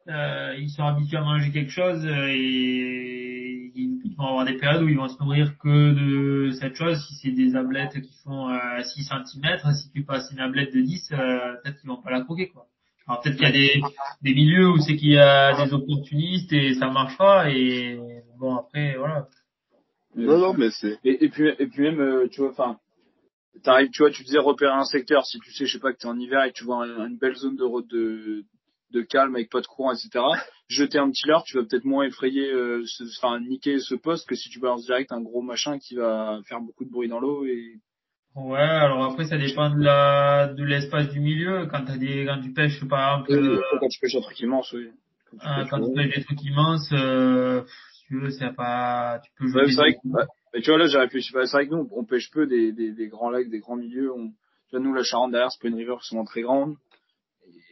Speaker 3: euh, ils sont habitués à manger quelque chose euh, et ils vont avoir des périodes où ils vont se nourrir que de cette chose. Si c'est des ablettes qui font euh, 6 cm, si tu passes une ablette de 10, euh, peut-être qu'ils vont pas la croquer, quoi. Alors peut-être qu'il y a des, des milieux où c'est qu'il y a des opportunistes et ça marche pas et bon après voilà.
Speaker 5: Non, non, mais c'est...
Speaker 2: Et, et puis, et puis même, euh, tu vois, enfin, t'arrives, tu vois, tu disais repérer un secteur. Si tu sais, je sais pas, que t'es en hiver et que tu vois un- une belle zone de route de, de calme avec pas de courant, etc. Jeter un petit leurre, tu vas peut-être moins effrayer, euh, ce, enfin, niquer ce poste que si tu balances direct un gros machin qui va faire beaucoup de bruit dans l'eau et
Speaker 3: Ouais, alors après ça dépend de la de l'espace du milieu. Quand t'as des quand tu pêches par exemple
Speaker 2: Oui,
Speaker 3: euh,
Speaker 2: quand tu pêches un truc immense, oui. Quand tu
Speaker 3: euh,
Speaker 2: pêches,
Speaker 3: quand tu pêches des trucs immenses, euh, tu veux, c'est pas tu peux jouer
Speaker 2: Ouais,
Speaker 3: des-
Speaker 2: c'est vrai que, bah, mais tu vois, là, j'ai réfléchi. Bah, c'est vrai que nous, on pêche peu des, des, des grands lacs, des grands milieux. On, tu vois, nous, la Charente derrière, c'est pas une rivière forcément très grande.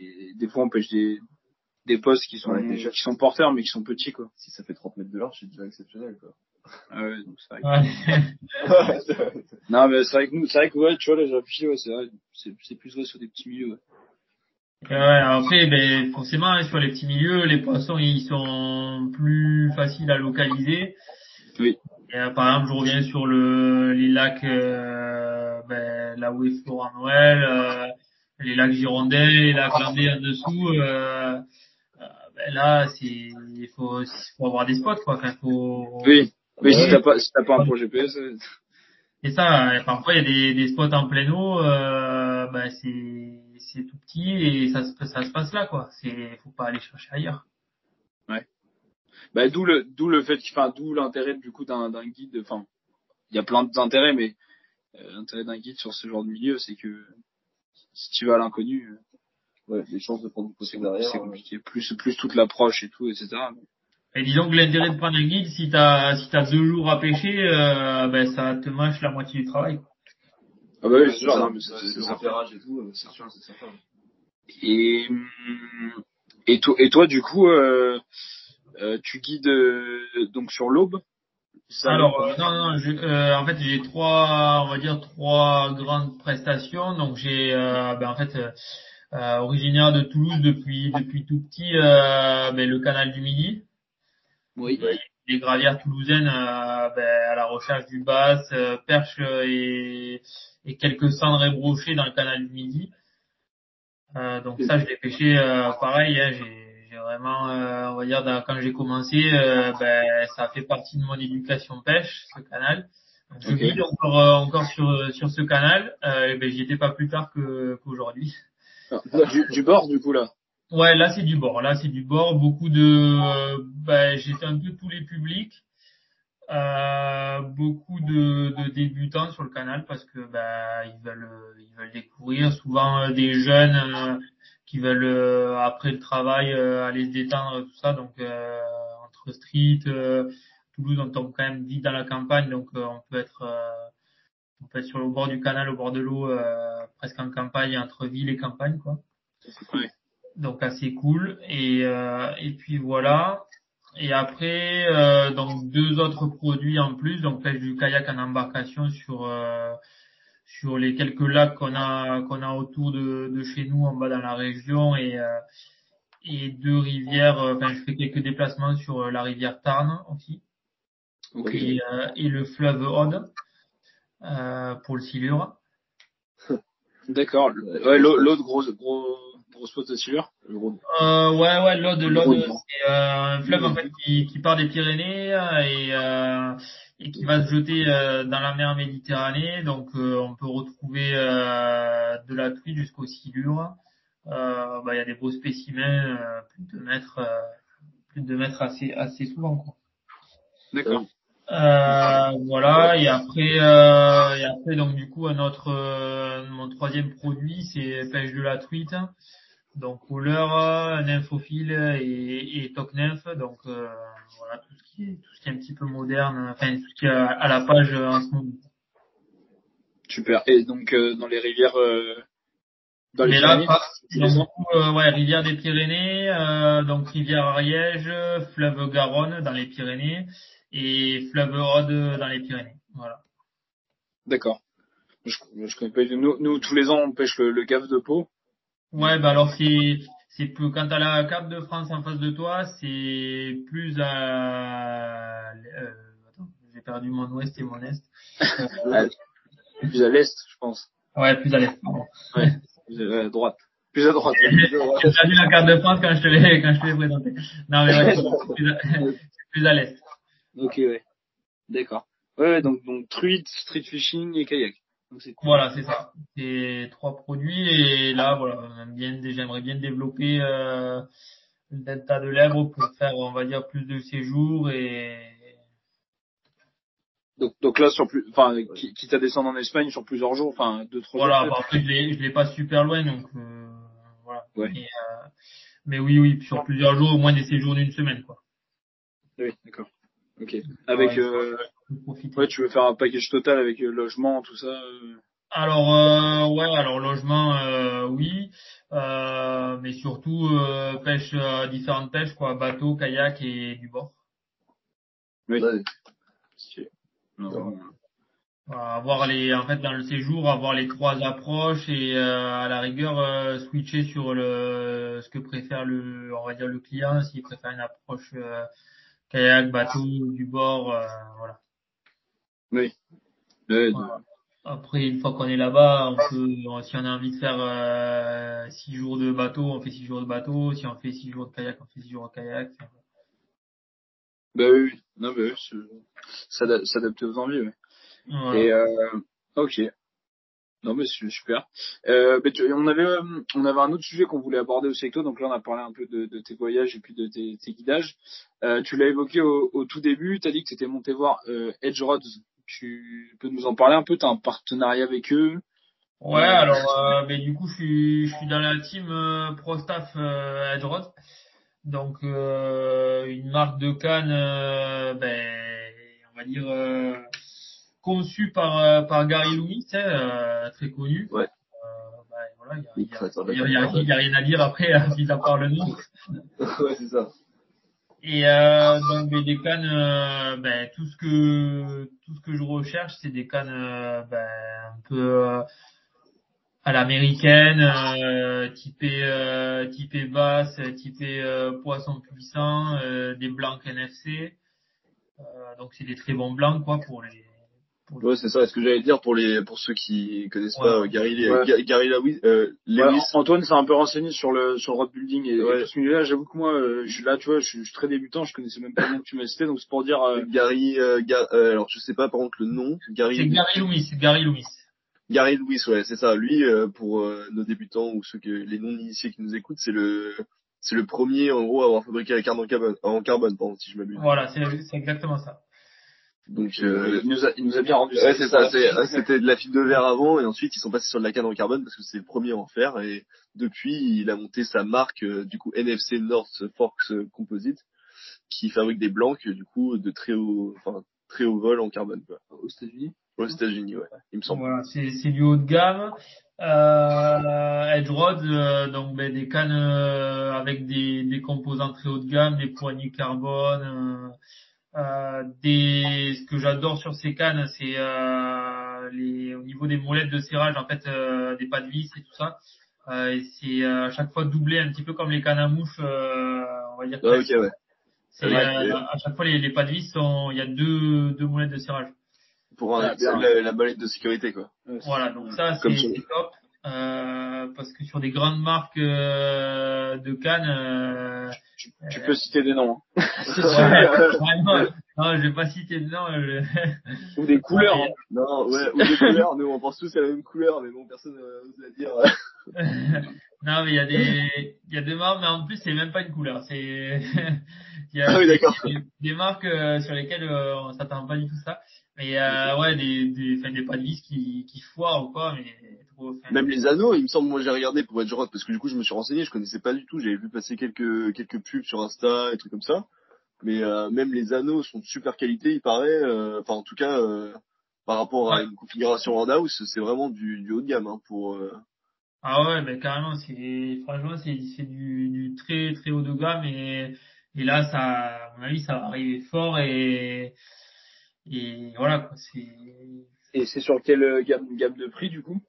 Speaker 2: Et, des fois, on pêche des, des postes qui sont,
Speaker 5: Ouais, déjà.
Speaker 2: qui sont porteurs, mais qui sont petits, quoi.
Speaker 5: Si ça fait 30 mètres de large, c'est déjà exceptionnel, quoi.
Speaker 2: Ah ouais, donc c'est vrai. que-
Speaker 3: Ouais.
Speaker 2: Non, mais c'est vrai que nous, c'est vrai que, ouais, tu vois, là, j'ai réfléchi, ouais, c'est vrai. C'est, c'est plus vrai sur des petits milieux, ouais.
Speaker 3: Ouais, après, ben, forcément, hein, sur les petits milieux, les poissons, ils sont plus faciles à localiser.
Speaker 2: Oui.
Speaker 3: Et, euh, par exemple, je reviens sur le, les lacs, euh, ben, là où est Florent Noël, euh, les lacs Girondins, les lacs Landais en dessous, euh, euh, ben là, c'est, il faut, il faut avoir des spots, quoi. Enfin, faut,
Speaker 2: Oui. Mais si t'as pas, si t'as pas un projet GPS, ouais.
Speaker 3: Et ça, euh, parfois il y a des, des spots en plein eau, euh, ben, c'est, c'est tout petit et ça se, ça se passe là, quoi. C'est, faut pas aller chercher ailleurs.
Speaker 2: Bah, d'où le, d'où le fait, enfin, d'où l'intérêt, du coup, d'un, d'un guide, enfin, il y a plein d'intérêts, mais, euh, l'intérêt d'un guide sur ce genre de milieu, c'est que, si tu vas à l'inconnu, euh,
Speaker 5: Ouais, les chances de prendre une poisson derrière.
Speaker 2: c'est
Speaker 5: euh,
Speaker 2: compliqué. Plus, plus toute l'approche et tout, etc.
Speaker 3: Et disons que l'intérêt de prendre un guide, si t'as si t'as deux jours à pêcher, euh, ben ça te mâche la moitié du travail.
Speaker 2: Ah bah oui, c'est sûr, c'est,
Speaker 5: repérage et tout, euh, c'est sûr, c'est.
Speaker 2: Et, et toi, et toi, du coup, euh, euh, tu guides, euh, donc sur l'aube?
Speaker 3: Alors euh, non non, je, euh, en fait j'ai trois on va dire trois grandes prestations. Donc j'ai euh, ben, en fait originaire de Toulouse depuis depuis tout petit euh, ben, le canal du Midi.
Speaker 2: Oui.
Speaker 3: Les gravières toulousaines euh, ben, à la recherche du bass, euh, perche et, et quelques cendres et brochets dans le canal du Midi. Euh, donc ça, je l'ai pêché euh, pareil. Hein, j'ai vraiment, euh, on va dire, dans- quand j'ai commencé, euh, ben, ça a fait partie de mon éducation pêche, ce canal. Donc, je
Speaker 2: Ok.
Speaker 3: vis encore euh, encore sur sur ce canal. Euh, ben, j'y étais pas plus tard qu'aujourd'hui.
Speaker 2: Ah, du, du bord, du coup, là.
Speaker 3: Ouais, là c'est du bord. Là c'est du bord. Beaucoup de, euh, ben, j'ai un peu tous les publics. Euh, beaucoup de, de débutants sur le canal parce que ben ils veulent ils veulent découvrir. Souvent euh, des jeunes euh, qui veulent euh, après le travail euh, aller se détendre tout ça. Donc euh, entre street, euh, Toulouse on tombe quand même vite dans la campagne donc euh, on peut être euh, on peut être sur le bord du canal, au bord de l'eau, euh, presque en campagne entre ville et campagne quoi
Speaker 2: Ouais.
Speaker 3: Donc assez cool. Et euh, et puis voilà. Et après euh, donc deux autres produits en plus. Donc pêche du kayak en embarcation sur euh, sur les quelques lacs qu'on a qu'on a autour de, de chez nous en bas dans la région. Et euh, et deux rivières euh, enfin je fais quelques déplacements sur euh, la rivière Tarn aussi.
Speaker 2: Ok.
Speaker 3: et, euh, et le fleuve Aude euh, pour le silure.
Speaker 2: D'accord. Ouais, de gros, gros, gros spot.
Speaker 3: Euh, ouais, ouais, l'Aude, l'Aude, c'est euh, un fleuve en fait qui, qui part des Pyrénées euh, et, euh, et qui va se jeter euh, dans la mer Méditerranée. Donc, euh, on peut retrouver euh, de la truite jusqu'au silure. Euh, bah, il y a des beaux spécimens, euh, plus de deux mètres, euh, plus de mètres assez, assez souvent. Quoi.
Speaker 2: D'accord.
Speaker 3: Euh, voilà et après euh, et après donc du coup euh, mon troisième produit c'est pêche de la truite donc couleur euh, nymphophile et, et toc nymph donc euh, voilà tout ce qui est tout ce qui est un petit peu moderne enfin tout ce qui est à, à la page euh, en ce moment
Speaker 2: Super. Et donc, euh, dans les rivières, euh, dans les
Speaker 3: mais là
Speaker 2: Pyrénées,
Speaker 3: donc, euh, ouais rivière des Pyrénées euh, donc rivière Ariège fleuve Garonne dans les Pyrénées et fleuve Aude dans les Pyrénées voilà
Speaker 2: D'accord. Je, je connais pas. Nous, nous, tous les ans, on pêche le, le gave de Pau.
Speaker 3: Ouais, bah alors c'est c'est plus quand t'as la carte de France en face de toi, c'est plus à euh, attends, j'ai perdu mon ouest et mon est.
Speaker 2: Plus à l'est, je pense.
Speaker 3: Ouais, plus à l'est. pardon.
Speaker 2: Plus à droite. Plus à droite.
Speaker 3: J'ai perdu la carte de France quand je te l'ai quand je te l'ai présenté. Non mais ouais, c'est plus à, c'est plus à l'est.
Speaker 2: ok, ouais. D'accord. Ouais, ouais, donc, donc truite, street fishing et kayak. Donc c'est cool.
Speaker 3: Voilà, c'est ça. C'est trois produits et là voilà, bien j'aimerais bien développer euh, le delta de l'Èbre pour faire on va dire plus de séjours et
Speaker 2: Donc, donc là, sur plus, enfin, qui, quitte à descendre en Espagne sur plusieurs jours, enfin, deux, trois
Speaker 3: Voilà,
Speaker 2: jours.
Speaker 3: bah, après, je l'ai, je l'ai pas super loin, donc, euh, voilà.
Speaker 2: Ouais.
Speaker 3: Mais, euh, mais oui, oui, sur plusieurs jours, au moins des séjours d'une semaine, quoi.
Speaker 2: Oui, d'accord. Ok. Avec,
Speaker 3: Ouais,
Speaker 2: euh,
Speaker 3: Profiter.
Speaker 2: ouais, tu veux faire un package total avec euh, logement, tout ça. euh,
Speaker 3: Alors euh, ouais, alors logement euh, oui, euh, mais surtout euh, pêche euh, différentes pêches quoi, bateau, kayak et du bord.
Speaker 2: Oui.
Speaker 5: Ouais.
Speaker 2: Non.
Speaker 3: Voilà, avoir les en fait dans le séjour avoir les trois approches et euh, à la rigueur euh, switcher sur le ce que préfère le on va dire le client s'il préfère une approche euh, kayak, bateau, du bord, euh,
Speaker 2: Ouais,
Speaker 3: Voilà. Après, une fois qu'on est là-bas, on peut, si on a envie de faire euh, six jours de bateau, on fait six jours de bateau. Si on fait six jours de kayak, on fait six jours de kayak.
Speaker 2: Bah oui, oui. Non, bah oui, s'adapter aux envies, ouais.
Speaker 3: Voilà.
Speaker 2: Et euh, ok. Non mais c'est super. Euh, mais tu- on avait euh, on avait un autre sujet qu'on voulait aborder aussi avec toi. Donc là on a parlé un peu de, de tes voyages et puis de tes, tes guidages. Euh, tu l'as évoqué au, au tout début. Tu as dit que tu étais monté voir euh, Edge Rods. Tu peux nous en parler un peu. Tu as un partenariat avec eux?
Speaker 3: Ouais, alors, euh, ben, du coup, je suis, je suis dans la team euh, Pro Staff euh. Donc, euh, une marque de canne, euh, ben, on va dire, euh, conçue par, par Gary Lewis, hein, euh, très connu.
Speaker 5: Ouais.
Speaker 3: Ben, voilà, il y a, y a, y y rien à dire après, mis à part le nom.
Speaker 5: ouais, c'est ça.
Speaker 3: Et euh, donc des cannes, euh, ben, tout ce que tout ce que je recherche, c'est des cannes euh, ben, un peu euh, à l'américaine, euh, typées euh, typées basse, euh, poisson puissant, des blancs NFC. Donc c'est des très bons blancs quoi pour les.
Speaker 5: Ouais, c'est ça. Ce que j'allais dire pour les, pour ceux qui connaissent
Speaker 3: Ouais.
Speaker 5: pas euh, Gary,
Speaker 2: Ouais.
Speaker 5: Ga- Gary Lewis, euh,
Speaker 2: Ouais,
Speaker 5: Lewis.
Speaker 2: Antoine s'est un peu renseigné sur le sur le road building et,
Speaker 5: Ouais.
Speaker 2: et tout ce milieu-là. J'avoue que moi, euh, je suis là, tu vois, je suis, je suis très débutant. Je connaissais même pas le nom que tu m'as cité. Donc c'est pour dire. euh,
Speaker 5: Gary, euh, Ga- euh, alors je sais pas par contre le nom. Gary,
Speaker 3: C'est Gary Lewis, Gary Lewis.
Speaker 5: Gary Lewis, ouais, c'est ça. Lui, euh, pour euh, nos débutants ou ceux que les non initiés qui nous écoutent, c'est le, c'est le premier en gros à avoir fabriqué la carte en carbone, en carbone, pardon, si je m'abuse.
Speaker 3: Voilà, c'est c'est exactement ça.
Speaker 5: Donc, euh,
Speaker 2: il nous a il nous a bien rendu.
Speaker 5: ouais, c'est ça. c'est- C'était de la fibre de verre avant et ensuite ils sont passés sur de la canne en carbone parce que c'est le premier à en faire et depuis il a monté sa marque euh, du coup NFC North Forks Composite qui fabrique des blancs du coup de très haut, enfin très haut vol en carbone quoi.
Speaker 2: aux États-Unis.
Speaker 5: Aux États-Unis, ouais, il me semble.
Speaker 3: Voilà, c'est c'est du haut de gamme. Euh, Edge Rod, euh, donc ben, des cannes euh, avec des, des composants très haut de gamme, des poignées carbone. euh, euh, des, ce que j'adore sur ces cannes, c'est euh, les au niveau des molettes de serrage, en fait, euh, des pas de vis et tout ça. Euh, et c'est euh, à chaque fois doublé, un petit peu comme les cannes à mouche, euh, on va dire.
Speaker 5: Ah, ok, ouais.
Speaker 3: C'est,
Speaker 5: Ouais,
Speaker 3: euh,
Speaker 5: ouais.
Speaker 3: à chaque fois les, les pas de vis sont, il y a deux, deux molettes de serrage.
Speaker 5: Pour un,
Speaker 2: bien.
Speaker 5: la, la molette de sécurité quoi.
Speaker 3: Voilà, donc ça c'est
Speaker 5: Comme ça.
Speaker 3: c'est top. Euh, parce que sur des grandes marques euh, de cannes, euh,
Speaker 2: Tu, tu peux citer des noms hein.
Speaker 3: ouais, vraiment, non, je vais pas citer de nom. je-
Speaker 2: ou des couleurs. hein.
Speaker 5: Non, ouais, ou des couleurs, nous on pense tous à la même couleur, mais bon, personne n'ose la dire.
Speaker 3: non, mais il y a des, il y a des marques, mais en plus c'est même pas une couleur. C'est, il y a
Speaker 5: Ah oui, d'accord.
Speaker 3: des, des marques euh, sur lesquelles euh, on s'attend pas du tout ça. Mais euh, ouais, des, des, enfin, des pas de vis qui, qui foirent ou quoi, mais trop. enfin,
Speaker 5: Même les anneaux, il me semble, moi j'ai regardé pour être parce que du coup je me suis renseigné, je connaissais pas du tout, j'avais vu passer quelques quelques pubs sur Insta et trucs comme ça. Mais euh, même les anneaux sont de super qualité, il paraît. euh, Enfin, en tout cas, euh, par rapport à une configuration en house, c'est vraiment du, du haut de gamme hein, pour. euh,
Speaker 3: Ah ouais, mais carrément, c'est franchement c'est c'est du, du très très haut de gamme et et là ça à mon avis ça va arriver fort et et voilà quoi, c'est
Speaker 2: Et c'est sur quelle euh, gamme gamme de prix du coup?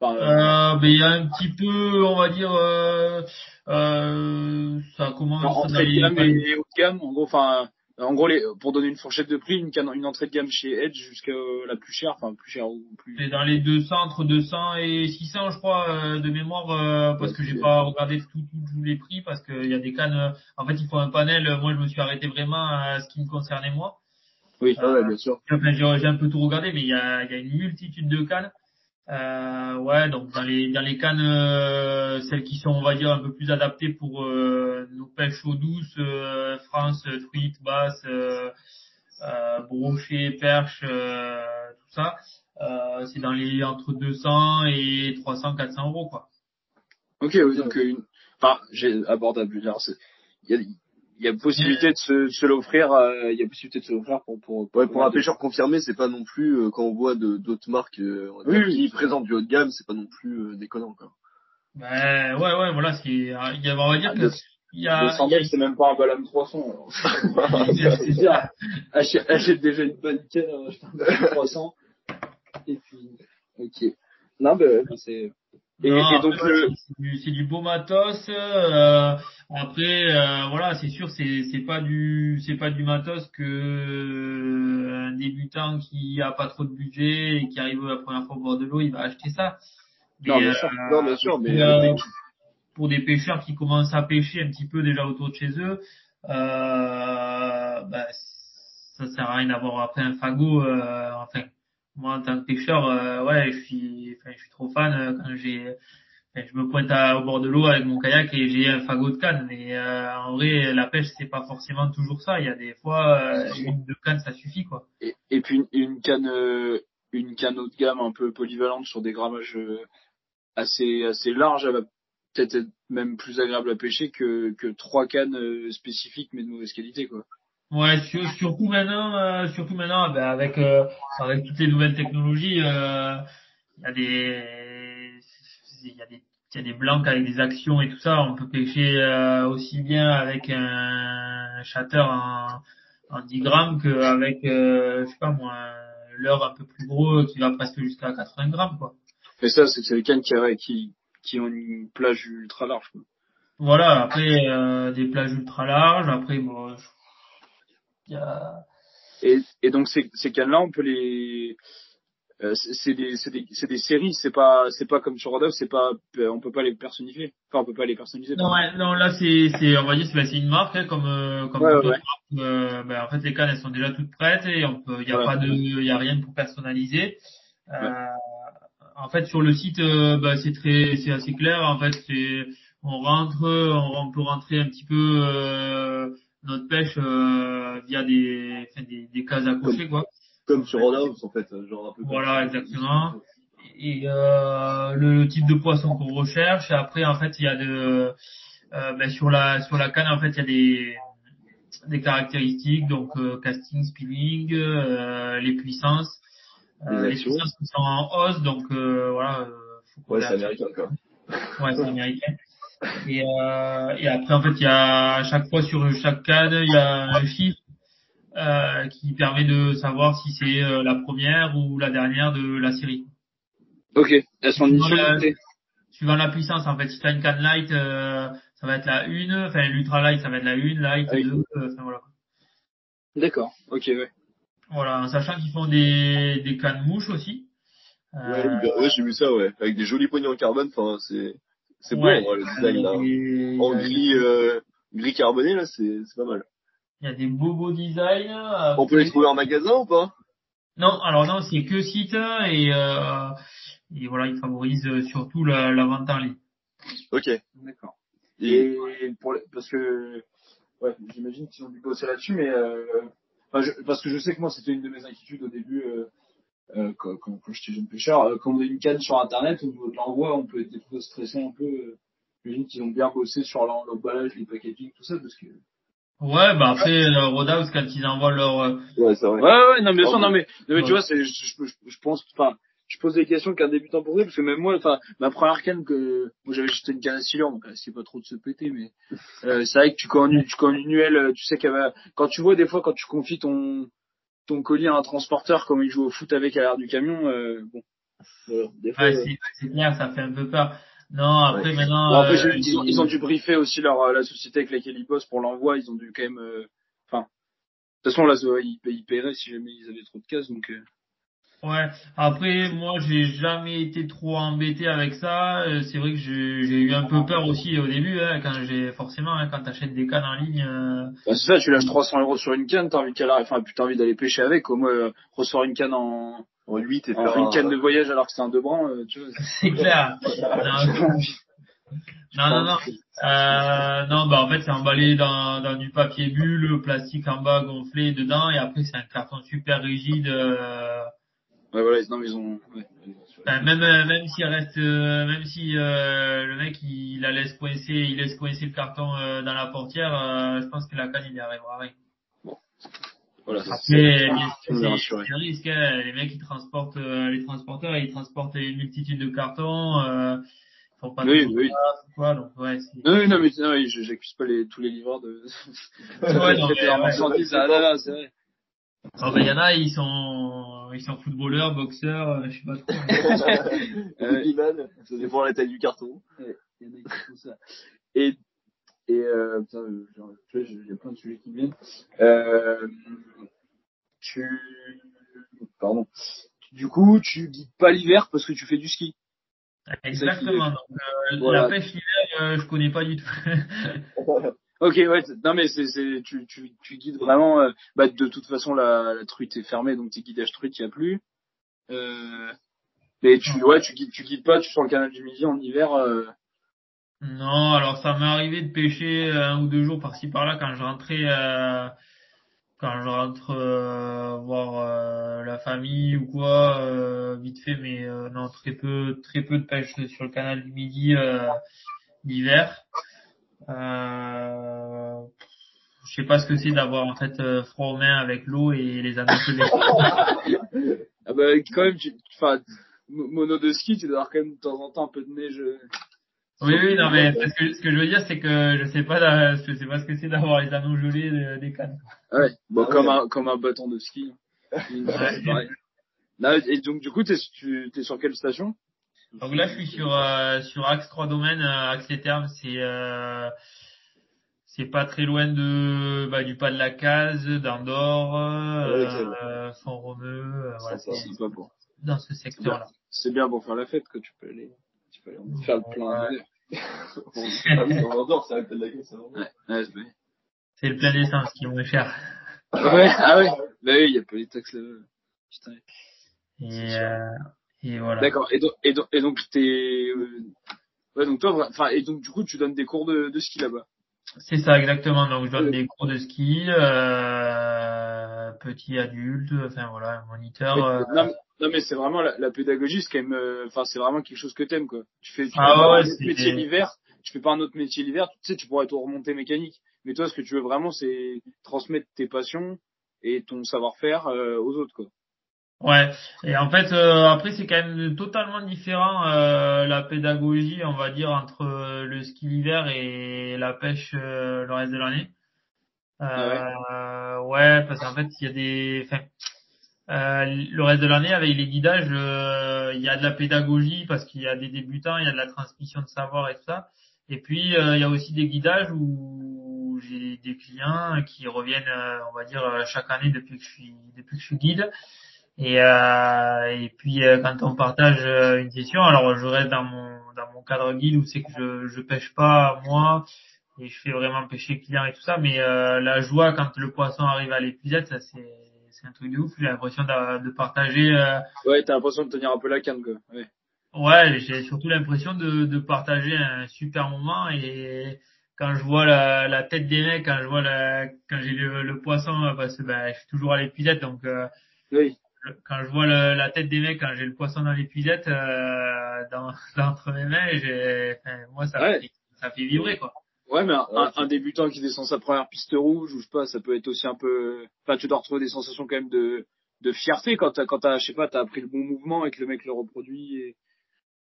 Speaker 2: Enfin, euh,
Speaker 3: euh, ben il y a un petit peu on va dire euh, euh, ça commence
Speaker 2: entrée de
Speaker 3: les-
Speaker 2: gamme et, et haut de gamme. En gros, enfin, en gros, les, pour donner une fourchette de prix, une, canne- une entrée de gamme chez Edge jusqu'à euh, la plus chère, enfin plus chère ou plus.
Speaker 3: c'est dans les 200 entre 200 et 600 je crois de mémoire parce que j'ai pas regardé tous les prix parce qu'il y a des cannes en fait il faut un panel moi je me suis arrêté vraiment à ce qui me concernait moi
Speaker 2: Oui.
Speaker 5: Ah ouais, bien sûr.
Speaker 3: Enfin, j'ai un peu tout regardé, mais il y a, il y a une multitude de cannes. Euh, ouais, donc dans les dans les cannes, euh, celles qui sont, on va dire, un peu plus adaptées pour euh, nos pêches eau douce, euh, France, euh, truite, basse, euh, euh, brochet, perche, euh, tout ça, euh, c'est dans les entre 200 et 300, 400 euros quoi.
Speaker 2: Ok, oui, donc euh, une... enfin, j'ai abordable. Il y a, il y a possibilité de se, se l'offrir. euh, Il y a possibilité de se l'offrir pour pour
Speaker 5: Ouais, pour un pêcheur confirmé, c'est pas non plus euh, quand on voit de- d'autres marques euh, on
Speaker 2: Oui,
Speaker 5: dire,
Speaker 2: oui.
Speaker 5: qui présentent du haut de gamme, c'est pas non plus euh, déconnant quoi.
Speaker 3: Ben ouais ouais voilà c'est il y a on va dire
Speaker 2: Ah,
Speaker 3: que
Speaker 2: deux-
Speaker 3: il y a,
Speaker 2: 200
Speaker 3: il y a-
Speaker 2: balles, c'est même pas un Balam 300. alors. c'est dire, achète, achète déjà une bonne canne, euh, achète un Balam 300. Et puis, ok. Non, ben, c'est. Et,
Speaker 3: Non,
Speaker 2: et donc,
Speaker 3: c'est du, beau matos. euh, après, euh, voilà, c'est sûr, c'est c'est pas du c'est pas du matos que euh, un débutant qui a pas trop de budget et qui arrive la première fois au bord de l'eau, il va acheter ça. Mais,
Speaker 2: Non, bien sûr.
Speaker 3: euh,
Speaker 5: Non, bien sûr, mais
Speaker 3: euh,
Speaker 5: euh,
Speaker 3: pour des pêcheurs qui commencent à pêcher un petit peu déjà autour de chez eux, euh, bah, ça sert à rien d'avoir après un fagot. euh, enfin, moi en tant que pêcheur, euh, ouais, je suis, enfin, je suis trop fan euh, quand j'ai, je me pointe à- au bord de l'eau avec mon kayak et j'ai un fagot de canne. Mais euh, en vrai, la pêche c'est pas forcément toujours ça. Il y a des fois euh, une de canne ça suffit quoi.
Speaker 2: et, et puis une, une canne, euh, une canne haut de gamme un peu polyvalente sur des grammages assez, assez larges, elle va peut-être être même plus agréable à pêcher que, que trois cannes spécifiques mais de mauvaise qualité, quoi.
Speaker 3: Ouais, sur- surtout maintenant, euh, surtout maintenant, ben, avec euh, avec toutes les nouvelles technologies, euh, il y a des il y a des il y a des blancs avec des actions et tout ça. On peut pêcher euh, aussi bien avec un shatter en, en 10 grammes qu'avec euh, je sais pas moi un leurre un peu plus gros qui va presque jusqu'à 80 grammes quoi.
Speaker 2: Mais ça, c'est les cannes qui, qui, qui ont une plage ultra large, quoi.
Speaker 3: Voilà. Après euh, des plages ultra larges. Après bon, je- il y a
Speaker 2: Et, et donc ces, ces cannes-là, on peut les, euh, c'est des, c'est des, c'est des séries, c'est pas, c'est pas comme sur Rodolphe, c'est pas, on peut pas les personnifier. Enfin, on peut pas les personnaliser.
Speaker 3: Non, ouais, non, là c'est, c'est, on va dire, c'est, bah, une marque, hein, comme, euh, comme
Speaker 2: Ouais,
Speaker 3: toute
Speaker 2: ouais.
Speaker 3: autre marque. Euh, ben, en fait, les cannes, elles sont déjà toutes prêtes et on peut, il y a pas de, il y a rien pour personnaliser. Euh, En fait, sur le site, euh, bah, c'est très, c'est assez clair. En fait, c'est, on rentre, on, on peut rentrer un petit peu euh, notre pêche euh, via des, enfin, des, des cases à cocher, quoi.
Speaker 5: comme sur Roundhouse en fait, genre un peu. comme
Speaker 3: Voilà, exactement. Et euh, le, type de poisson qu'on recherche. Et après, en fait, il y a de, euh, ben, sur la sur la canne, en fait, il y a des des caractéristiques, donc euh, casting, spinning, euh, les puissances,
Speaker 5: Les
Speaker 3: euh, les puissances qui sont en hausse, donc euh, voilà. euh, faut
Speaker 5: Ouais, c'est américain quoi.
Speaker 3: Ouais, c'est américain. Et, euh, et après, en fait, il y a à chaque fois sur chaque canne, il y a un chiffre euh, qui permet de savoir si c'est euh, la première ou la dernière de la série.
Speaker 2: Ok, elles sont
Speaker 3: Voilà.
Speaker 2: limitées.
Speaker 3: Suivant la puissance, en fait, si t'as une canne light, euh, ça va être la 1, enfin l'ultra light, ça va être la 1, light
Speaker 2: Ah oui.
Speaker 3: 2, euh, enfin voilà.
Speaker 2: D'accord. Ok, ouais.
Speaker 3: Voilà, en sachant qu'ils font des, des cannes mouches aussi. Euh,
Speaker 5: Ouais, hyper- ouais, j'ai vu ça, ouais, avec des jolis poignées en carbone. Enfin, c'est c'est beau
Speaker 3: ouais.
Speaker 5: en vrai, le design là. En gris, euh, gris carboné là, c'est c'est pas mal.
Speaker 3: Il y a des beaux beaux designs.
Speaker 5: On peut les trouver en magasin ou pas?
Speaker 3: Non, alors non, c'est que site et, euh, et voilà, ils favorisent euh, surtout la, la vente en ligne.
Speaker 5: Ok.
Speaker 2: D'accord.
Speaker 5: Et
Speaker 2: Et pour les- parce que ouais, j'imagine qu'ils ont dû bosser là-dessus, mais euh, enfin, je- parce que je sais que moi c'était une de mes inquiétudes au début euh, euh, quand, quand, quand j'étais jeune pêcheur. Euh, Quand on a une canne sur internet, au niveau de l'envoi, on peut être des fois stressé un peu. euh, J'imagine qu'ils ont bien bossé sur l'em- l'emballage, les packaging, tout ça, parce que.
Speaker 3: Ouais, bah après, euh, Roadhouse, quand ils envoient leur... euh,
Speaker 5: ouais, c'est vrai.
Speaker 2: Ouais, ouais, non, bien sûr, non, mais, non, mais
Speaker 3: ouais.
Speaker 2: tu vois, c'est, je, je, je- je pense, enfin, je pose des questions qu'un débutant pourrait, parce que même moi, enfin, ma première canne que, moi j'avais jeté une canne à silure, donc c'est pas trop de se péter, mais, euh, c'est vrai que tu connais, tu connais une euh, tu sais qu'elle va, quand tu vois des fois, quand tu confies ton, ton colis à un transporteur, comme il joue au foot avec à l'arrière du camion, euh, bon, des fois,
Speaker 3: Ouais,
Speaker 2: euh,
Speaker 3: c'est clair, ça fait un peu peur. Non, après,
Speaker 5: Ouais.
Speaker 3: maintenant...
Speaker 2: bon, après,
Speaker 3: euh,
Speaker 2: ils, ont, ils ont dû briefer aussi leur, euh, la société avec laquelle ils bossent pour l'envoi, ils ont dû quand même, euh, enfin, de toute façon, là, ils, ils paieraient si jamais ils avaient trop de cases, donc, euh,
Speaker 3: Ouais. Après, moi, j'ai jamais été trop embêté avec ça. Euh, C'est vrai que j'ai j'ai eu un peu peur aussi au début, hein, quand j'ai forcément, hein, quand t'achètes des cannes en ligne. euh,
Speaker 2: Bah, c'est ça, tu lâches 300 euros sur une canne, t'as envie qu'elle arrive, enfin, putain, envie d'aller pêcher avec, au moins, euh, recevoir une canne en,
Speaker 5: En 8 et
Speaker 2: en-
Speaker 5: faire
Speaker 2: une
Speaker 5: un-
Speaker 2: canne de voyage alors que c'est un deux brans, euh, tu vois.
Speaker 3: C'est clair. Non, Non, non, non. Euh, non, bah en fait c'est emballé dans, dans du papier bulle, plastique en bas gonflé dedans, et après c'est un carton super rigide. Euh,
Speaker 2: Ouais, voilà, non, ils ont. Ouais.
Speaker 3: enfin, même euh, même s'il reste, euh, même si euh, le mec il la laisse coincer, il laisse coincer le carton euh, dans la portière, euh, je pense que la canne il y arrivera rien.
Speaker 2: Voilà, ça,
Speaker 3: Après, c'est un risque. hein. Les mecs, ils transportent, euh, les transporteurs, ils transportent une multitude de cartons. Euh, ils font pas
Speaker 2: Oui,
Speaker 3: de
Speaker 2: oui.
Speaker 3: quoi, donc ouais.
Speaker 2: Non, non, mais non, j'accuse pas les, tous les livreurs de.
Speaker 3: Ouais, non, mais, ouais.
Speaker 2: marchandise. Ah, c'est vrai.
Speaker 3: Ah ben, il y en a, ils sont, ils sont footballeurs, boxeurs, euh, je sais pas trop.
Speaker 2: Ouais.
Speaker 5: Rugbyman, ça dépend de la taille du carton.
Speaker 2: Il y en a qui font ça. Et, et euh, putain, euh, genre, tu vois, j'ai- il y a plein de sujets qui me viennent. Euh, tu, pardon. Du coup, tu guides pas l'hiver parce que tu fais du ski.
Speaker 3: Exactement. Donc, euh,
Speaker 2: Voilà.
Speaker 3: La pêche l'hiver, euh, je connais pas du tout.
Speaker 2: Ok, ouais. Non, mais c'est, c'est, tu, tu, tu guides vraiment. euh, bah, de toute façon, la, la truite est fermée, donc tes guidages truite, il y a plus. Euh, mais tu, ouais, tu guides, tu guides pas. Tu sur le canal du Midi en hiver. Euh,
Speaker 3: non, alors ça m'est arrivé de pêcher un ou deux jours par-ci par-là quand je rentrais, euh, quand je rentre euh, voir euh, la famille ou quoi, euh, vite fait, mais euh, non, très peu, très peu de pêche sur le canal du Midi euh, l'hiver. Euh, je sais pas ce que c'est d'avoir en fait euh, froid aux mains avec l'eau et les anneaux gelés.
Speaker 2: ah bah, quand même, tu, enfin, mo- mono de ski, tu dois avoir quand même de temps en temps un peu de neige. euh.
Speaker 3: Oui, oui, non, mais ce que, ce que je veux dire, c'est que je sais pas, je sais pas ce que c'est d'avoir les anneaux gelés de- des cannes.
Speaker 2: Ah Ouais, bon,
Speaker 5: Ah
Speaker 2: comme,
Speaker 5: ouais.
Speaker 2: un, comme un bâton de ski. C'est pareil. Non, et donc, du coup, t'es, tu, t'es sur quelle station?
Speaker 3: Donc là, je suis sur euh, sur Axe 3 domaines, euh, Axe les Thermes, c'est euh, c'est pas très loin de bah, du pas de la case, d'Andorre, euh,
Speaker 5: ok.
Speaker 3: euh, Font-Romeu, euh, voilà, c'est
Speaker 2: C'est pas pour.
Speaker 3: dans ce secteur-là.
Speaker 2: C'est bien pour faire la fête que tu peux aller, tu peux aller en faire le plein.
Speaker 5: Ah endort, c'est avec de la caisse,
Speaker 2: Ouais, ouais, c'est vrai.
Speaker 3: C'est le plein d'essence qui est moins cher.
Speaker 2: Ouais, ah ouais. Bah oui, il y a pas les taxes là-bas. Putain.
Speaker 3: Et, euh, et voilà.
Speaker 2: D'accord. Et donc, et et donc t'es, euh, ouais, donc toi, enfin, et donc, du coup, tu donnes des cours de, de ski là-bas.
Speaker 3: C'est ça exactement. Donc je donne des cours de ski, euh, petit adulte, enfin voilà, moniteur. euh,
Speaker 2: non, mais, non, mais c'est vraiment la, la pédagogie, c'est quand même, euh, enfin, c'est vraiment quelque chose que t'aimes, quoi. Tu fais, tu
Speaker 3: Ah
Speaker 2: fais
Speaker 3: ouais,
Speaker 2: un autre métier l'hiver, tu fais pas un autre métier l'hiver, tu sais, tu pourrais tout remonter mécanique. Mais toi, ce que tu veux vraiment, c'est transmettre tes passions et ton savoir-faire euh, aux autres, quoi.
Speaker 3: Ouais, et en fait, euh, après, c'est quand même totalement différent euh, la pédagogie, on va dire, entre euh, le ski l'hiver et la pêche euh, le reste de l'année. Euh, ouais, parce qu'en fait, il y a des... Enfin, euh, le reste de l'année, avec les guidages, euh, il y a de la pédagogie parce qu'il y a des débutants, il y a de la transmission de savoir et tout ça. Et puis, euh, il y a aussi des guidages où j'ai des clients qui reviennent, on va dire, chaque année depuis que je suis, depuis que je suis guide. Et, euh, et puis euh, quand on partage euh, une session, alors je reste dans mon dans mon cadre guide où c'est que je je pêche pas moi et je fais vraiment pêcher le client et tout ça, mais euh, la joie quand le poisson arrive à l'épuisette, ça c'est c'est un truc de ouf. J'ai l'impression de, de partager. euh,
Speaker 2: Ouais, t'as l'impression de tenir un peu la canne, quoi. Ouais.
Speaker 3: Ouais, j'ai surtout l'impression de, de partager un super moment et quand je vois la, la tête des mecs, quand je vois la, quand j'ai le, le poisson, parce que ben, je suis toujours à l'épuisette, donc euh,
Speaker 2: Oui.
Speaker 3: Quand je vois le- la tête des mecs, quand j'ai le poisson dans l'épuisette, euh, dans, dans entre mes mains, j'ai, enfin, moi ça,
Speaker 2: Ouais.
Speaker 3: fait, ça fait vibrer quoi.
Speaker 2: Ouais, mais un,
Speaker 5: Ouais,
Speaker 2: un- un débutant qui descend sa première piste rouge, ou je sais pas, ça peut être aussi un peu, enfin, tu dois retrouver des sensations quand même de, de fierté quand t'as, quand t'as, je sais pas, t'as appris le bon mouvement et que le mec le reproduit et...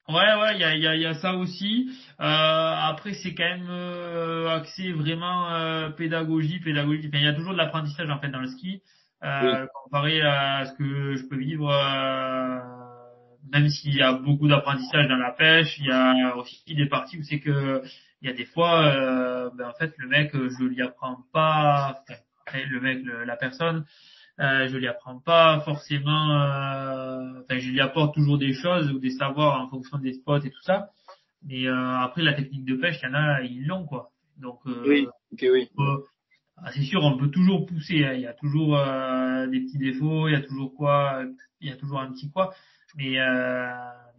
Speaker 3: Ouais, ouais, il y a, y, a, y a ça aussi. Euh, après, c'est quand même euh, axé vraiment euh, pédagogie, pédagogie. Enfin, il y a toujours de l'apprentissage en fait dans le ski, euh, comparé à ce que je peux vivre. euh, même s'il y a beaucoup d'apprentissage dans la pêche, il y a aussi des parties où c'est que il y a des fois, euh, ben, en fait, le mec, je lui apprends pas, enfin, le mec, le- la personne, euh, je lui apprends pas forcément, euh, enfin je lui apporte toujours des choses ou des savoirs en fonction des spots et tout ça. Mais euh, après la technique de pêche, il y en a, ils l'ont quoi. Donc euh,
Speaker 2: Oui, ok, oui.
Speaker 3: C'est sûr, on peut toujours pousser. hein. Il y a toujours euh, des petits défauts, il y a toujours quoi, il y a toujours un petit quoi. Mais euh,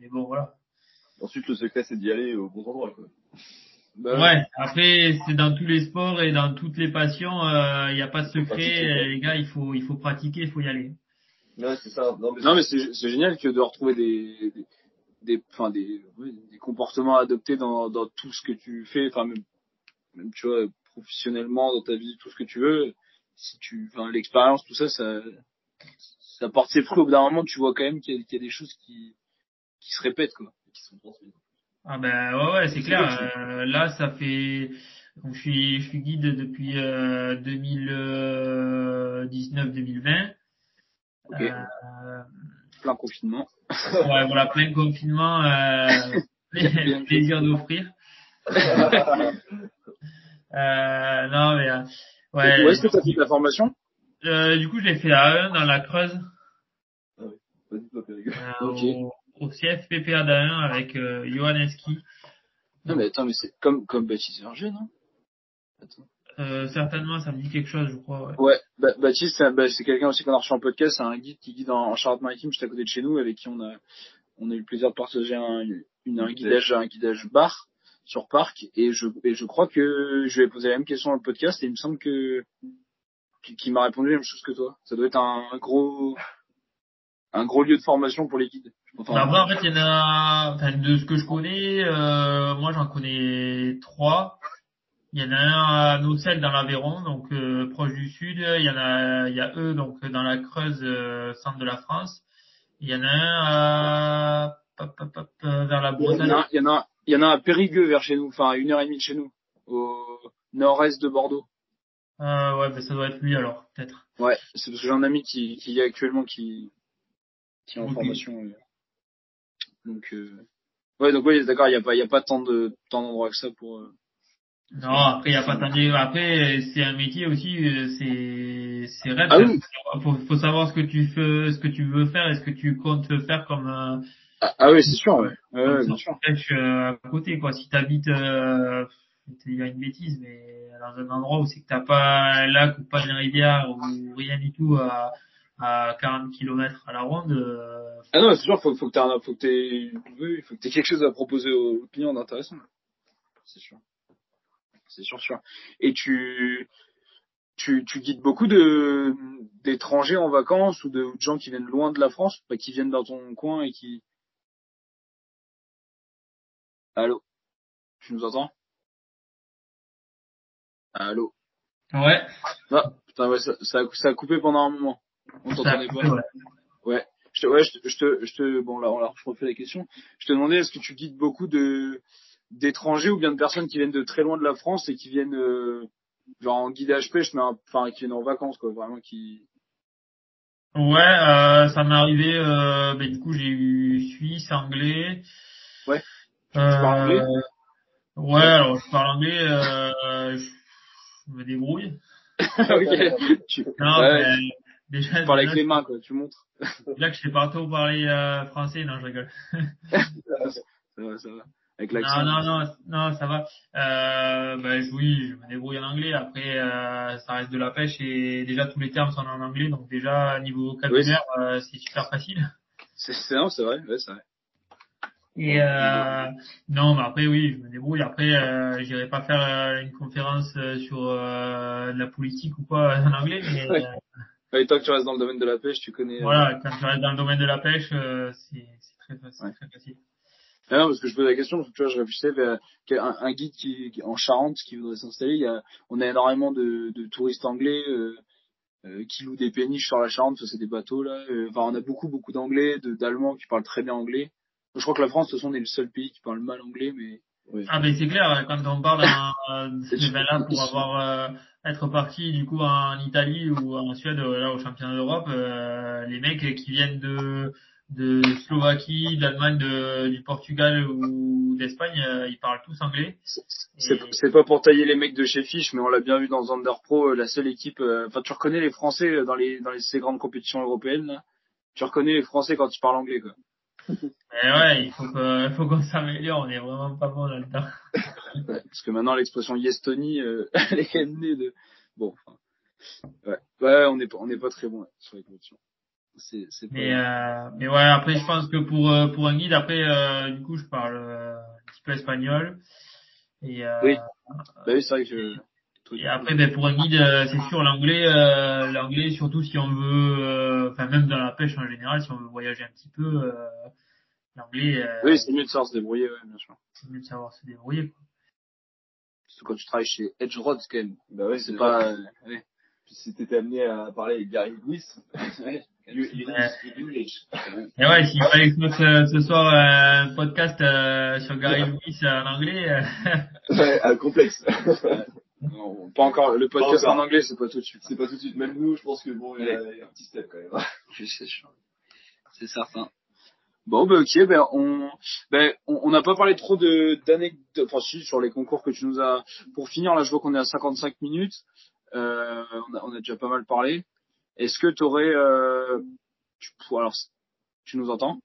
Speaker 3: mais bon voilà.
Speaker 5: Ensuite, le secret, c'est d'y aller au bon endroit, quoi.
Speaker 2: Bah,
Speaker 3: Ouais, après c'est dans tous les sports et dans toutes les passions, il n'y a pas de secret,
Speaker 5: Pratiquer,
Speaker 3: euh, les gars, il faut il faut pratiquer, il faut y aller.
Speaker 5: Ouais, c'est ça. Non, mais,
Speaker 2: Non, mais c'est c'est génial que de retrouver des, des, des, enfin, des, des comportements adoptés dans, dans tout ce que tu fais, enfin, même, même, tu vois, professionnellement, dans ta vie, tout ce que tu veux. Si tu, enfin, l'expérience, tout ça, ça, ça porte ses fruits au bout d'un moment, tu vois quand même qu'il y, a- qu'il y a des choses qui, qui se répètent, quoi. Qui sont transmises.
Speaker 3: Ah ben ouais ouais, c'est clair. euh, là, ça fait donc je suis je suis guide depuis euh, 2019-2020.
Speaker 2: Ok.
Speaker 3: Euh,
Speaker 2: Plein confinement.
Speaker 3: ouais, voilà, plein confinement, euh, plaisir d'offrir. Euh, non mais euh, ouais.
Speaker 2: Où est-ce que tu as fait ta formation?
Speaker 3: Euh, du coup, je l'ai fait à 1 dans la Creuse,
Speaker 5: vas-y, toi, Périgueux.
Speaker 3: euh,
Speaker 2: Ok.
Speaker 3: au, au CFPPA d'A1 avec euh, Johan Eski.
Speaker 2: Non, mais attends, mais c'est comme, comme Baptiste Verger, non? Attends.
Speaker 3: Euh, certainement, ça me dit quelque chose, je crois. Ouais.
Speaker 2: Ouais, Ba- Baptiste, c'est bah, c'est quelqu'un aussi qu'on a reçu en podcast, c'est un guide qui guide en, en Charente-Maritime, juste à côté de chez nous, avec qui on a, on a eu le plaisir de partager un, une, un guidage, un guidage bar sur parc, et je, et je crois que je lui ai posé la même question dans le podcast, et il me semble que, qu'il qu'il m'a répondu la même chose que toi. Ça doit être un, gros, un gros lieu de formation pour les guides. Enfin,
Speaker 3: Bah, après, en fait, il y en a, enfin, de ce que je connais, euh, moi, j'en connais trois. Il y en a un à Nocel dans l'Aveyron, donc euh, proche du sud. Il y en a, il y a eux donc dans la Creuse, euh, centre de la France. Il y en a un à, hop, hop, hop, euh, vers la
Speaker 2: il y en
Speaker 3: Bretagne.
Speaker 2: a, il y en a, il y en a à Périgueux vers chez nous, enfin, à une heure et demie de chez nous, au nord-est de Bordeaux.
Speaker 3: Euh, ouais, ben ça doit être lui alors, peut-être.
Speaker 2: Ouais, c'est parce que j'ai un ami qui, qui y est actuellement qui, qui est en formation. euh. Donc, euh... ouais, donc oui, d'accord, il y a pas, il y a pas tant de, tant d'endroits que ça pour. euh,
Speaker 3: Non, après, il y a pas tant de... Après, c'est un métier aussi, euh, c'est, c'est raide.
Speaker 2: Ah oui.
Speaker 3: Faut, faut savoir ce que tu fais, ce que tu veux faire et ce que tu comptes faire comme, euh,
Speaker 2: Ah, ah oui, c'est sûr, ouais. Ouais, bien sûr.
Speaker 3: euh, à côté, quoi. Si t'habites, euh, il y a une bêtise, mais dans un endroit où c'est que t'as pas un lac ou pas une rivière ou rien du tout à, à 40 km à la ronde, euh,
Speaker 2: Ah non, c'est sûr, faut, faut que t'aies, faut que t'aies, oui, faut que t'aies quelque chose à proposer aux clients d'intéressant. C'est sûr. C'est sûr, sûr. Et tu, tu, tu guides beaucoup de, d'étrangers en vacances ou de, gens qui viennent loin de la France, pas qui viennent dans ton coin et qui, Allô? Tu nous entends? Allô?
Speaker 3: ouais.
Speaker 2: Ah, putain, ouais, ça, ça, a- ça a coupé pendant un moment. On t'entendait pas.
Speaker 3: ouais.
Speaker 2: Je te, ouais, je te, je te, je te- bon là, on refais la question. Je te demandais, est-ce que tu guides beaucoup de d'étrangers ou bien de personnes qui viennent de très loin de la France et qui viennent euh, genre en guidage pêche, mais enfin qui viennent en vacances quoi, vraiment qui.
Speaker 3: Ouais, euh, ça m'est arrivé. Euh, ben, du coup, j'ai eu Suisse, anglais.
Speaker 2: Ouais.
Speaker 3: Euh,
Speaker 2: parles anglais?
Speaker 3: Ouais, alors je parle anglais. Euh, je, me débrouille.
Speaker 2: ok. Tu,
Speaker 3: Non,
Speaker 2: ouais,
Speaker 3: mais déjà,
Speaker 2: tu parles avec les mains quoi, tu montres.
Speaker 3: là que je sais pas trop parler euh, français, non, je rigole.
Speaker 2: Ça va, ça va. Avec l'accent.
Speaker 3: Non, non, non, non, ça va. Euh, ben, je- oui, je me débrouille en anglais. Après, euh, ça reste de la pêche et déjà tous les termes sont en anglais, donc déjà niveau vocabulaire, euh, c'est super facile.
Speaker 2: C'est c'est non, c'est vrai, ouais, c'est vrai.
Speaker 3: Et euh, non, mais après oui, je me débrouille. Après, euh, j'irai pas faire euh, une conférence euh, sur euh, de la politique ou quoi en anglais, mais
Speaker 2: Ouais.
Speaker 3: euh,
Speaker 2: Ouais, tant que tu restes dans le domaine de la pêche, tu connais. euh,
Speaker 3: voilà, quand tu restes dans le domaine de la pêche, euh, c'est c'est très, facile,
Speaker 2: Ouais.
Speaker 3: très facile.
Speaker 2: Ah non, parce que je pose la question, parce que tu vois, je réfléchissais vers quel- un, un guide qui, qui- en Charente qui voudrait s'installer. Il y a, on a énormément de, de touristes anglais euh, euh, qui louent des péniches sur la Charente, c'est des bateaux là. Euh, Enfin, on a beaucoup, beaucoup d'anglais, d'allemands qui parlent très bien anglais. Je crois que la France, de toute façon, est le seul pays qui parle mal anglais, mais
Speaker 3: Ah ben c'est clair, quand on euh,
Speaker 2: tu-
Speaker 3: ben là pour avoir euh, être parti du coup en Italie ou en Suède euh, là au championnat d'Europe, euh, les mecs qui viennent de de Slovaquie, d'Allemagne, de, du Portugal ou d'Espagne, euh, ils parlent tous anglais.
Speaker 2: c'est c'est- pas pour tailler les mecs de chez Fish, mais on l'a bien vu dans Zander Pro, euh, la seule équipe. euh, Enfin, tu reconnais les Français euh, dans les dans les ces grandes compétitions européennes. Là. Tu reconnais les Français quand ils parlent anglais, quoi.
Speaker 3: Mais ouais, il faut il faut qu'on s'améliore, on est vraiment pas bon là-dedans.
Speaker 2: Ouais, parce que maintenant l'expression Yestonie, euh, elle est née de. Bon, enfin, ouais, ouais, on n'est pas, on n'est pas très bon ouais, sur les compétitions. C'est, c'est pas.
Speaker 3: Mais, euh, mais ouais, après je pense que pour euh, pour un guide, après euh, du coup je parle euh, un petit peu espagnol Et, euh,
Speaker 2: Oui. Bah oui, c'est vrai que je...
Speaker 3: et après, ben, pour un guide, euh, c'est sûr, l'anglais, euh, l'anglais, surtout si on veut, euh, enfin même dans la pêche en général, si on veut voyager un petit peu, euh, l'anglais, euh,
Speaker 2: Oui, c'est mieux de savoir se débrouiller, ouais, bien sûr.
Speaker 3: c'est mieux de savoir se débrouiller. Quoi.
Speaker 2: Surtout quand tu travailles chez Edge Rods, quand même.
Speaker 5: Bah ouais,
Speaker 2: C'est pas... euh, ouais.
Speaker 5: Puis si t'étais amené à parler avec Gary Lewis,
Speaker 2: Ouais.
Speaker 5: you, you English.
Speaker 3: Et ouais, s'il fallait que euh, ce soir un podcast euh, sur Gary Lewis en anglais, euh,
Speaker 5: Ouais, complexe.
Speaker 2: Non, pas encore. Le podcast en anglais, c'est pas tout de suite.
Speaker 5: C'est pas tout de suite. Même nous, je pense que bon, il y a, il y a un petit step quand même.
Speaker 2: C'est sûr. C'est certain. Bon, ben ok, ben on, ben on on n'a pas parlé trop de d'anecdotes, enfin si sur les concours que tu nous as. Pour finir, là, je vois qu'on est à 55 minutes. Euh, on, a, on a déjà pas mal parlé. Est-ce que t'aurais, euh, tu, alors, tu nous entends?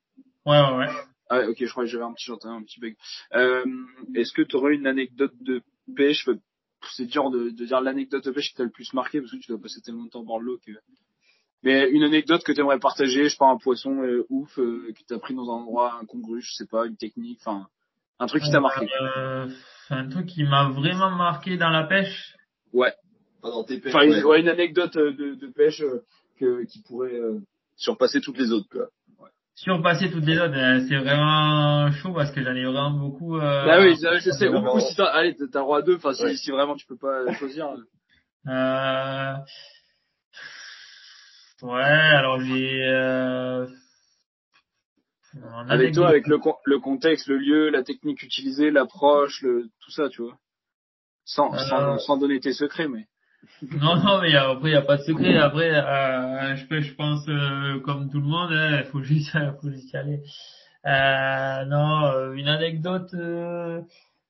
Speaker 3: Ouais, ouais, ouais.
Speaker 2: Ah, ouais, ok, je crois que j'avais un petit, un petit bug. Euh, Est-ce que t'aurais une anecdote de pêche? C'est dur de, de dire l'anecdote de pêche qui t'a le plus marqué parce que tu dois passer tellement de temps par l'eau que. Mais une anecdote que tu aimerais partager, je sais pas, un poisson euh, ouf euh, que t'as pris dans un endroit incongru, je sais pas, une technique, enfin, un truc qui t'a marqué.
Speaker 3: Euh, un truc qui m'a vraiment marqué dans la pêche.
Speaker 2: Ouais.
Speaker 5: Pendant tes pêches,
Speaker 2: Enfin, une,
Speaker 5: ouais.
Speaker 2: ouais, une anecdote euh, de, de pêche euh, que, qui pourrait. euh,
Speaker 5: surpasser toutes les autres, quoi.
Speaker 3: Surpasser toutes les autres, euh, c'est vraiment chaud parce que j'en ai vraiment beaucoup. Euh,
Speaker 2: Ah oui, je sais. Ou, ou si t'as, allez, t'as à deux. Enfin, si,
Speaker 5: Ouais.
Speaker 2: si vraiment tu peux pas choisir. euh.
Speaker 3: Euh... Ouais, alors j'ai. Euh...
Speaker 2: Avec toi, avec le, con- le contexte, le lieu, la technique utilisée, l'approche, le, tout ça, tu vois. Sans,
Speaker 3: Euh.
Speaker 2: sans, sans donner tes secrets, mais.
Speaker 3: Non, non, mais après, il n'y a pas de secret. Après, euh, je, peux, je pense, euh, comme tout le monde, il faut juste, faut juste y aller. Euh, non, euh, une anecdote euh,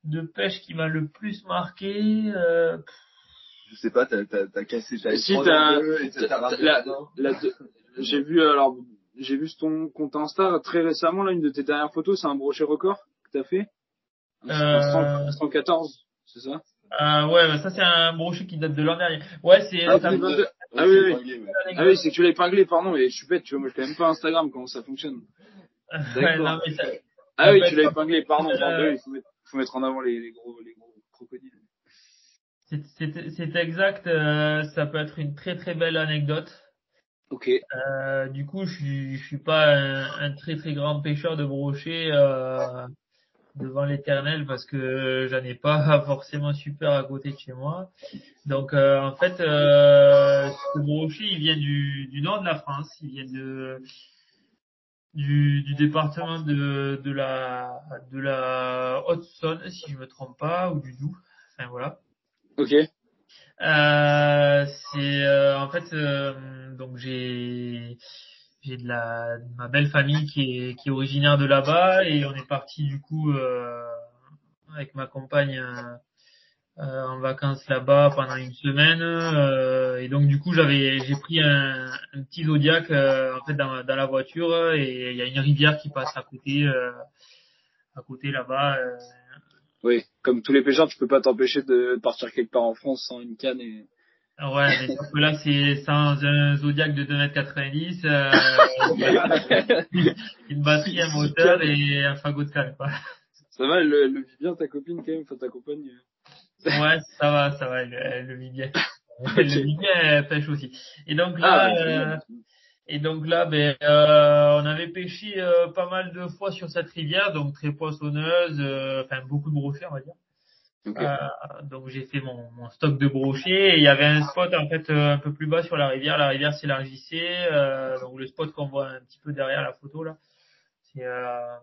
Speaker 3: de pêche qui m'a le plus marqué. Euh,
Speaker 5: Je sais pas, t'as, t'as, t'as cassé ta
Speaker 2: Si,
Speaker 5: S3
Speaker 2: t'as- j'ai vu, alors, j'ai vu sur ton compte Insta très récemment, là, une de tes dernières photos, c'est un brochet record que t'as fait.
Speaker 3: Euh.
Speaker 2: 100 114, c'est ça?
Speaker 3: Euh, ouais, bah, ça c'est un brochet qui date de l'an dernier. Ouais, c'est.
Speaker 2: Ah,
Speaker 3: ça me-
Speaker 2: 2022.
Speaker 5: Ouais,
Speaker 2: Ah oui. Ah oui, c'est que tu l'as épinglé, pardon, et je suis bête, tu vois, moi je connais même pas Instagram, comment ça fonctionne.
Speaker 3: Ouais, non, mais ça-
Speaker 2: Ah oui, tu l'as épinglé, pardon,
Speaker 3: euh,
Speaker 2: pardon, il faut mettre, faut mettre en avant les, les gros, les gros crocodiles.
Speaker 3: c'est- exact. euh, ça peut être une très très belle anecdote.
Speaker 2: Ok.
Speaker 3: Euh, du coup, je suis, je suis pas un, un très très grand pêcheur de brochets euh, devant l'éternel parce que j'en ai pas forcément super à côté de chez moi. Donc euh, en fait, euh, ce brochet, il vient du, du nord de la France, il vient de du, du département de, de la de la Haute-Saône, si je me trompe pas, ou du Doubs. Enfin voilà.
Speaker 2: Ok.
Speaker 3: Euh, c'est euh, en fait euh, donc j'ai j'ai de la ma belle famille qui est qui est originaire de là-bas et on est parti du coup euh, avec ma compagne euh, euh, en vacances là-bas pendant une semaine euh, et donc du coup j'avais j'ai pris un, petit zodiac euh, en fait dans, dans la voiture et il y a une rivière qui passe à côté euh, à côté là-bas
Speaker 2: Oui. Comme tous les pêcheurs, tu peux pas t'empêcher de partir quelque part en France sans une canne et.
Speaker 3: Ouais, mais sauf que là, c'est sans un Zodiac de 2m90, euh, une batterie, un moteur et un fagot de canne, quoi.
Speaker 2: Ça va, elle, le- elle le vit bien ta copine quand même, enfin ta compagne.
Speaker 3: Ouais, ça va, ça va, elle, elle le vit bien. Elle le vit bien, elle pêche aussi. Et donc là,
Speaker 2: Ah, bah,
Speaker 3: euh, et donc là, ben, euh, on avait pêché euh, pas mal de fois sur cette rivière, donc très poissonneuse, euh, enfin beaucoup de brochets, on va dire. Euh, donc j'ai fait mon, mon stock de brochets et il y avait un spot en fait euh, un peu plus bas sur la rivière. La rivière s'élargissait, euh, donc le spot qu'on voit un petit peu derrière la photo là, c'est euh,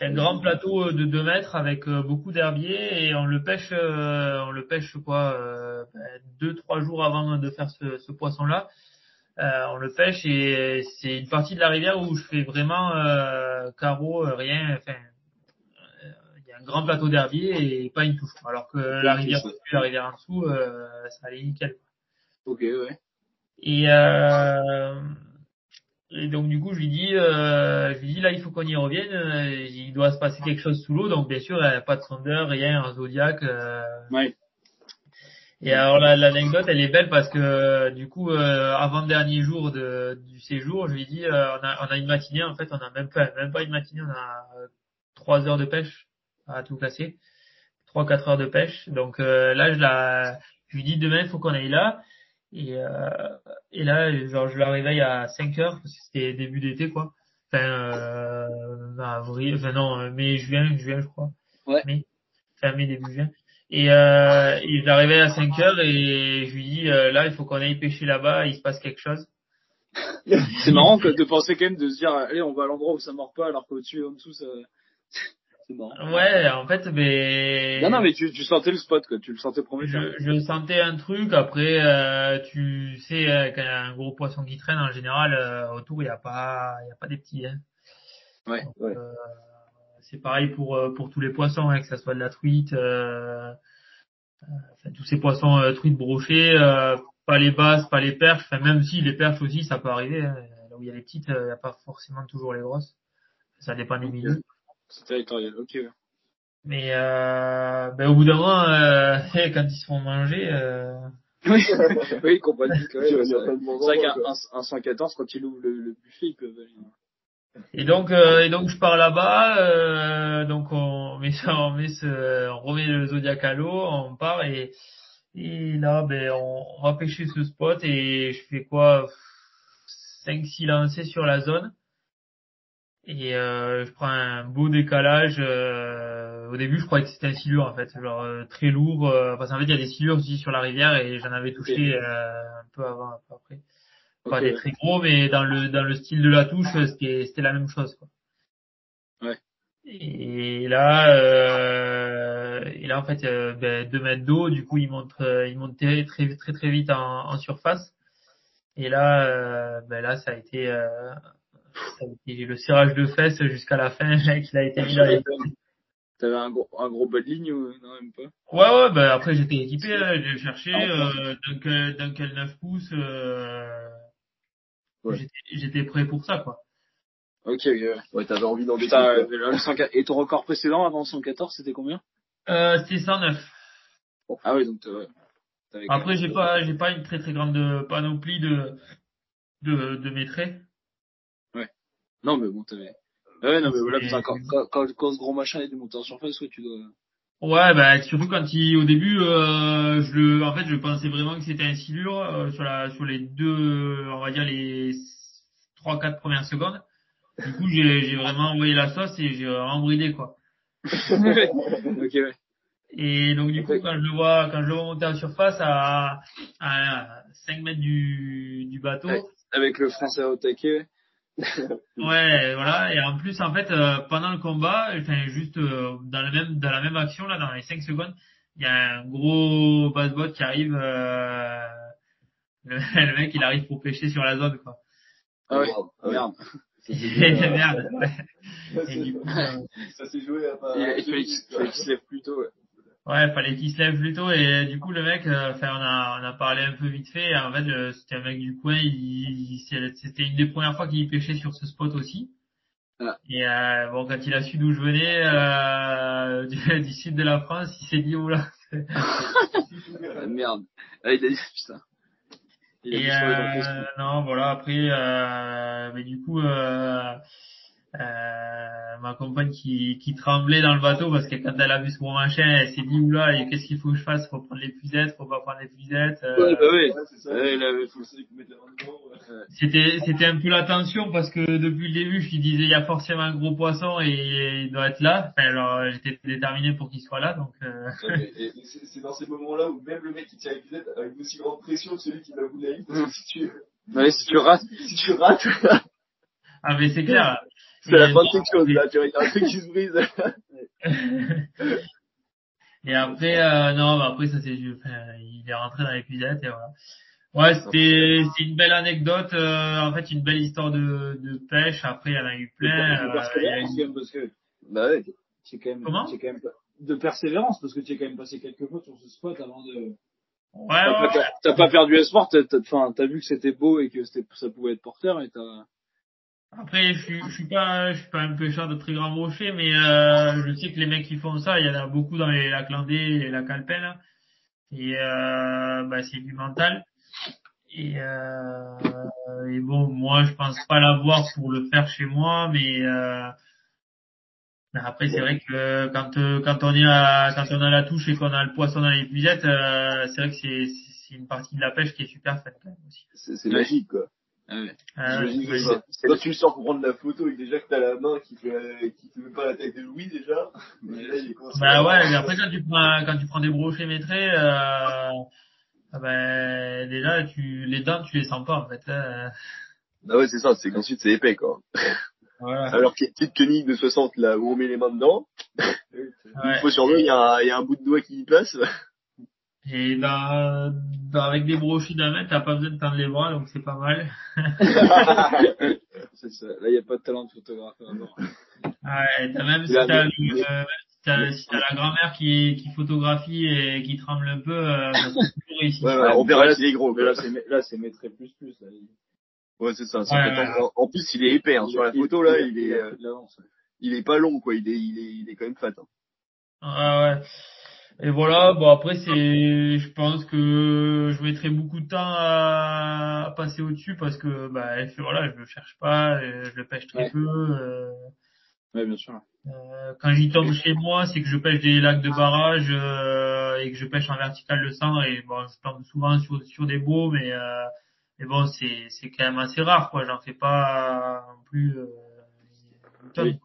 Speaker 3: un grand plateau euh, de 2 mètres avec beaucoup d'herbiers et on le pêche, on le pêche quoi, ben, deux trois jours avant de faire ce, ce poisson là. On le pêche et c'est une partie de la rivière où je fais vraiment carreau, rien, enfin euh, il y a un grand plateau d'herbier et pas une touche. Alors que la rivière au-dessus, la rivière en dessous, euh, ça allait nickel.
Speaker 2: Ok, ouais.
Speaker 3: Et, euh, et donc du coup je lui dis, euh, je lui dis là il faut qu'on y revienne, il doit se passer quelque chose sous l'eau, donc bien sûr il n'y a pas de sondeur, rien, un zodiac. euh,
Speaker 2: Ouais.
Speaker 3: et alors la- l'anecdote elle est belle parce que du coup euh, avant le dernier jour de, du séjour, je lui dis euh, on, a, on a une matinée en fait, on a même pas même pas une matinée, on a trois heures de pêche à tout casser, trois quatre heures de pêche. Donc euh, là, je la, je lui dis demain, il faut qu'on aille là. Et, euh, et là, genre, je la réveille à 5 heures parce que c'était début d'été, quoi. Enfin, euh, avril, enfin non, mai, juin, juin, je crois.
Speaker 2: Ouais.
Speaker 3: Mai, fin mai, début juin. Et, euh, et je la réveille à 5 heures et je lui dis, euh, là, il faut qu'on aille pêcher là-bas, il se passe quelque chose.
Speaker 2: C'est marrant que de penser quand même de se dire, allez, on va à l'endroit où ça mord pas, alors qu'au-dessus et en dessous, ça, c'est marrant.
Speaker 3: Ouais, en fait, mais...
Speaker 2: Non, non, mais tu, tu sentais le spot, quoi. Tu le sentais prometteur.
Speaker 3: je, je sentais un truc. Après, euh, tu sais, euh, quand il y a un gros poisson qui traîne, en général, euh, autour, il n'y a pas, il y a pas des petits. Hein.
Speaker 2: Ouais.
Speaker 3: Donc,
Speaker 5: Ouais.
Speaker 3: euh, c'est pareil pour pour tous les poissons, hein, que ça soit de la truite, euh, euh, enfin, tous ces poissons euh, truites brochées, euh, pas les basses, pas les perches. Enfin, même si les perches aussi, ça peut arriver. hein. Là où il y a les petites, euh, il n'y a pas forcément toujours les grosses. Ça dépend des milieux.
Speaker 2: C'est territorial, ok. ouais.
Speaker 3: Mais euh, ben, au bout d'un moment, euh, quand ils se font manger. Euh,
Speaker 2: Oui, oui, ils comprennent vite, ouais.
Speaker 5: Tu vas
Speaker 2: C'est vrai
Speaker 5: pas de bon
Speaker 2: C'est vrai
Speaker 5: endroit,
Speaker 2: qu'un
Speaker 5: quoi.
Speaker 2: un, un 114, quand il ouvre le, le buffet, il peut
Speaker 3: Et donc, euh, et donc je pars là-bas, euh, donc on met ça, on met ce, on remet le Zodiac à l'eau, on part et, et là, ben, on, on va pêcher ce spot et je fais quoi, 5-6 lancers sur la zone. Et euh, je prends un beau décalage. euh, au début, je croyais que c'était un silure en fait, genre euh, très lourd. euh, parce qu'en fait, il y a des silures aussi sur la rivière et j'en avais touché euh, un peu avant, un peu après. Pas des très gros, mais dans le dans le style de la touche, c'était c'était la même chose. Quoi.
Speaker 2: Ouais.
Speaker 3: Et là, euh, et là en fait, euh, ben, deux mètres d'eau, du coup, il monte euh, il monte très très très très vite en, en surface. Et là, euh, ben là, ça a été euh, le serrage de fesses jusqu'à la fin. Mec, il a été mis dans les
Speaker 2: T'avais un gros, un gros bas de ligne ou non, même pas?
Speaker 3: Ouais, ouais, bah après j'étais équipé, hein, j'ai cherché euh, Dunkel, Dunkel 9 pouces, euh,
Speaker 5: Ouais.
Speaker 3: j'étais- j'étais prêt pour ça, quoi.
Speaker 2: Ok, ok, ouais.
Speaker 5: Ouais, t'avais envie d'en
Speaker 2: Putain,
Speaker 5: découvrir.
Speaker 2: euh, le 114 et ton record précédent avant le 114, c'était combien?
Speaker 3: Euh, c'était 109.
Speaker 2: Ah oui, donc,
Speaker 3: Après, j'ai pas, j'ai pas une très très grande panoplie de, de, de mes traits.
Speaker 2: Non, mais bon, t'avais. Ouais, non, mais voilà, putain, quand, quand, quand, quand ce gros machin est démonté en surface, ouais, tu dois.
Speaker 3: Ouais, bah surtout quand il, au début, euh, je le, en fait, je pensais vraiment que c'était un silure euh, sur la, sur les deux, on va dire les trois quatre premières secondes. Du coup, j'ai, j'ai vraiment envoyé la sauce et j'ai vraiment bridé quoi.
Speaker 2: ok, ouais.
Speaker 3: Et donc du coup, quand je le vois, quand je le vois monter en surface à, à 5 mètres du, du bateau.
Speaker 2: Avec le français au taquet.
Speaker 3: Ouais, voilà. Et en plus, en fait, euh, pendant le combat, enfin juste euh, dans la même dans la même action là, dans les 5 secondes, il y a un gros bass-bot qui arrive. euh, le, le mec, il arrive pour pêcher sur la zone quoi.
Speaker 2: Ah ouais.
Speaker 5: Ah ouais.
Speaker 2: Merde.
Speaker 5: Ça s'est joué à-
Speaker 3: Merde. ouais.
Speaker 5: ça s'est- joué à pas.
Speaker 2: Il, il fallait qu'il se lève plus tôt, ouais.
Speaker 3: Ouais, fallait qu'il se lève plus tôt et du coup le mec, euh, enfin on a on a parlé un peu vite fait. et en fait, euh, c'était un mec du coin. Il, il- c'était une des premières fois qu'il pêchait sur ce spot aussi.
Speaker 2: Ah.
Speaker 3: Et euh, bon, quand il a su d'où je venais, euh, du, du sud de la France, il s'est dit oula.
Speaker 2: Ah, merde. Ah, il a dit, putain. Il a
Speaker 3: Et euh, non, voilà. Après, euh, mais du coup, euh, euh, ma compagne qui, qui tremblait dans le bateau parce que quand elle a vu ce gros machin, elle s'est dit oula, et qu'est-ce qu'il faut que je fasse? Faut prendre les puisettes, faut pas prendre les puisettes. euh,
Speaker 2: Ouais, bah oui.
Speaker 5: Ouais.
Speaker 3: C'était c'était un peu la tension parce que depuis le début, je lui disais il y a forcément un gros poisson et il doit être là. Enfin, alors j'étais déterminé pour qu'il soit là, donc. euh,
Speaker 5: Ouais, c'est dans ces moments-là où même le mec qui tient l'épisode a une aussi grande pression que celui qui va vous la parce que si tu,
Speaker 2: Ouais, si tu rates,
Speaker 5: si tu rates,
Speaker 3: Ah mais c'est clair.
Speaker 5: C'est la
Speaker 3: Et-
Speaker 5: fin de quelque chose, là, tu vois, il y a un truc qui se brise.
Speaker 3: Et après, euh, non, bah après ça c'est, enfin, il est rentré dans l'épisode et voilà. Ouais, c'était, c'est une belle anecdote. euh, en fait, une belle histoire de, de pêche. Après, il y en a eu plein.
Speaker 2: de
Speaker 3: euh,
Speaker 2: persévérance,
Speaker 3: eu-
Speaker 2: quand même, parce que
Speaker 5: Bah ouais.
Speaker 2: c'est quand même,
Speaker 3: Comment
Speaker 2: c'est quand même pas- de persévérance, parce que tu as quand même passé quelques fois sur ce spot avant de,
Speaker 3: Ouais,
Speaker 2: t'as
Speaker 3: ouais,
Speaker 2: pas, t'as pas perdu espoir, t'as, t'as, enfin, t'as vu que c'était beau et que c'était, ça pouvait être porteur et t'as,
Speaker 3: Après, je suis, je suis pas, je suis pas un pêcheur de très grands rochers, mais euh, je sais que les mecs qui font ça, il y en a beaucoup dans les lacs landais et lacs alpins. Et euh, bah, c'est du mental. Et, euh, et bon, moi, je pense pas l'avoir pour le faire chez moi, mais euh, après, c'est vrai que quand quand on est à, quand on a la touche et qu'on a le poisson dans les puisettes, euh, c'est vrai que c'est une partie de la pêche qui est super fun quand même aussi.
Speaker 5: C'est magique, quoi.
Speaker 2: Ah ouais.
Speaker 3: Euh, ouais.
Speaker 5: ça- Quand tu le sors pour prendre la photo et que déjà que t'as la main qui fait, qui te met pas la taille de Louis déjà. mais là, il
Speaker 3: Bah ouais, mais après quand tu prends quand tu prends des brochets métrés, euh, ah ben déjà tu les dents tu les sens pas en fait. hein.
Speaker 5: Ah ouais, c'est ça, c'est qu'ensuite c'est épais, quoi.
Speaker 3: Voilà.
Speaker 5: Alors qu'il y a une petite quenille de 60 là où on met les mains dedans, une
Speaker 3: Ouais.
Speaker 5: fois sur deux, il y, a un- il y a un bout de doigt qui y passe.
Speaker 3: Et dans, dans- avec des brochets d'un mètre, t'as pas besoin de tendre les bras, donc c'est pas mal.
Speaker 2: C'est ça. Là, il n'y a pas de talent de photographe à avoir.
Speaker 3: Ouais, t'as même si
Speaker 2: Là,
Speaker 3: t'as euh, même si t'as si t'as la grand-mère qui, qui photographie et qui tremble un peu, euh, toujours réussir.
Speaker 5: Ouais, ouais, on verra
Speaker 2: là,
Speaker 5: s'il est gros.
Speaker 2: Mais là, c'est, là, c'est plus plus, là.
Speaker 5: Ouais, c'est ça. c'est
Speaker 3: Ouais,
Speaker 5: en, fait,
Speaker 3: ouais.
Speaker 5: en- en plus, il est épais. Hein. Sur la photo là, il est, euh, il est pas long, quoi. Il est, il est, il est quand même fat. Hein.
Speaker 3: Ouais, ouais. Et voilà, bon après c'est, je pense que je mettrai beaucoup de temps à, à passer au-dessus parce que bah je- voilà, je le cherche pas, euh, je le pêche très
Speaker 2: Ouais.
Speaker 3: peu. euh,
Speaker 2: Ouais, bien sûr.
Speaker 3: euh, quand j'y tombe chez moi, c'est que je pêche des lacs de barrage euh, et que je pêche en vertical le centre et bon, je tombe souvent sur sur des beaux, mais euh, mais bon c'est c'est quand même assez rare quoi. J'en fais pas non plus. Euh, une tonne.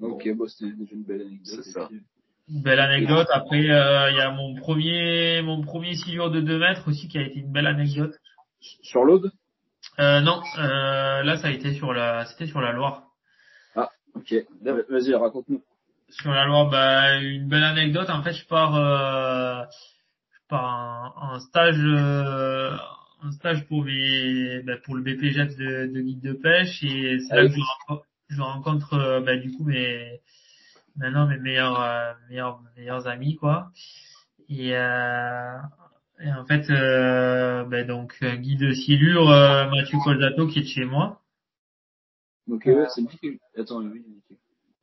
Speaker 2: Oui. Ok, bon, c'était une belle anecdote.
Speaker 5: C'est ça.
Speaker 2: Puis,
Speaker 3: Belle anecdote. Après, euh, il y a mon premier, mon premier silure de 2 mètres aussi qui a été une belle anecdote.
Speaker 2: Sur l'Aude?
Speaker 3: Euh, non, euh, là ça a été sur la, c'était sur la Loire.
Speaker 2: Ok. Vas-y, raconte-nous.
Speaker 3: Sur la Loire, bah, une belle anecdote. En fait, je pars, euh, je pars en, en stage, euh, en stage pour mes, bah, pour le BPGF de, de guide de pêche et c'est
Speaker 2: Ah
Speaker 3: là
Speaker 2: oui.
Speaker 3: que je rencontre, je rencontre euh, bah, du coup mes, maintenant mes meilleurs, euh, meilleurs, meilleurs amis quoi. Et, euh, et en fait, euh, bah, donc un guide de silure, euh, Mathieu Colzato qui est de chez moi.
Speaker 2: Donc, ouais, c'est Mickey. Attends, oui, Mickey.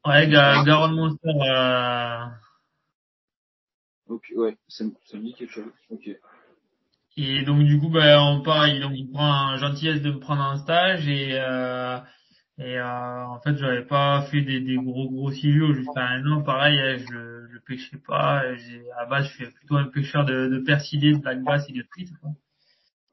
Speaker 3: Ouais, Ga- Garonne Monster. Euh,
Speaker 2: Ok, ouais, c'est, c'est Mickey. Ok.
Speaker 3: Et donc du coup, ben, on part, il, donc, il prend gentillesse de me prendre en stage et euh, et euh, en fait, j'avais pas fait des, des gros gros silures jusqu'à un an. Pareil, hein, je je pêchais pas. À base, je suis plutôt un pêcheur de, de persillés, de black bass et de truites. Quoi.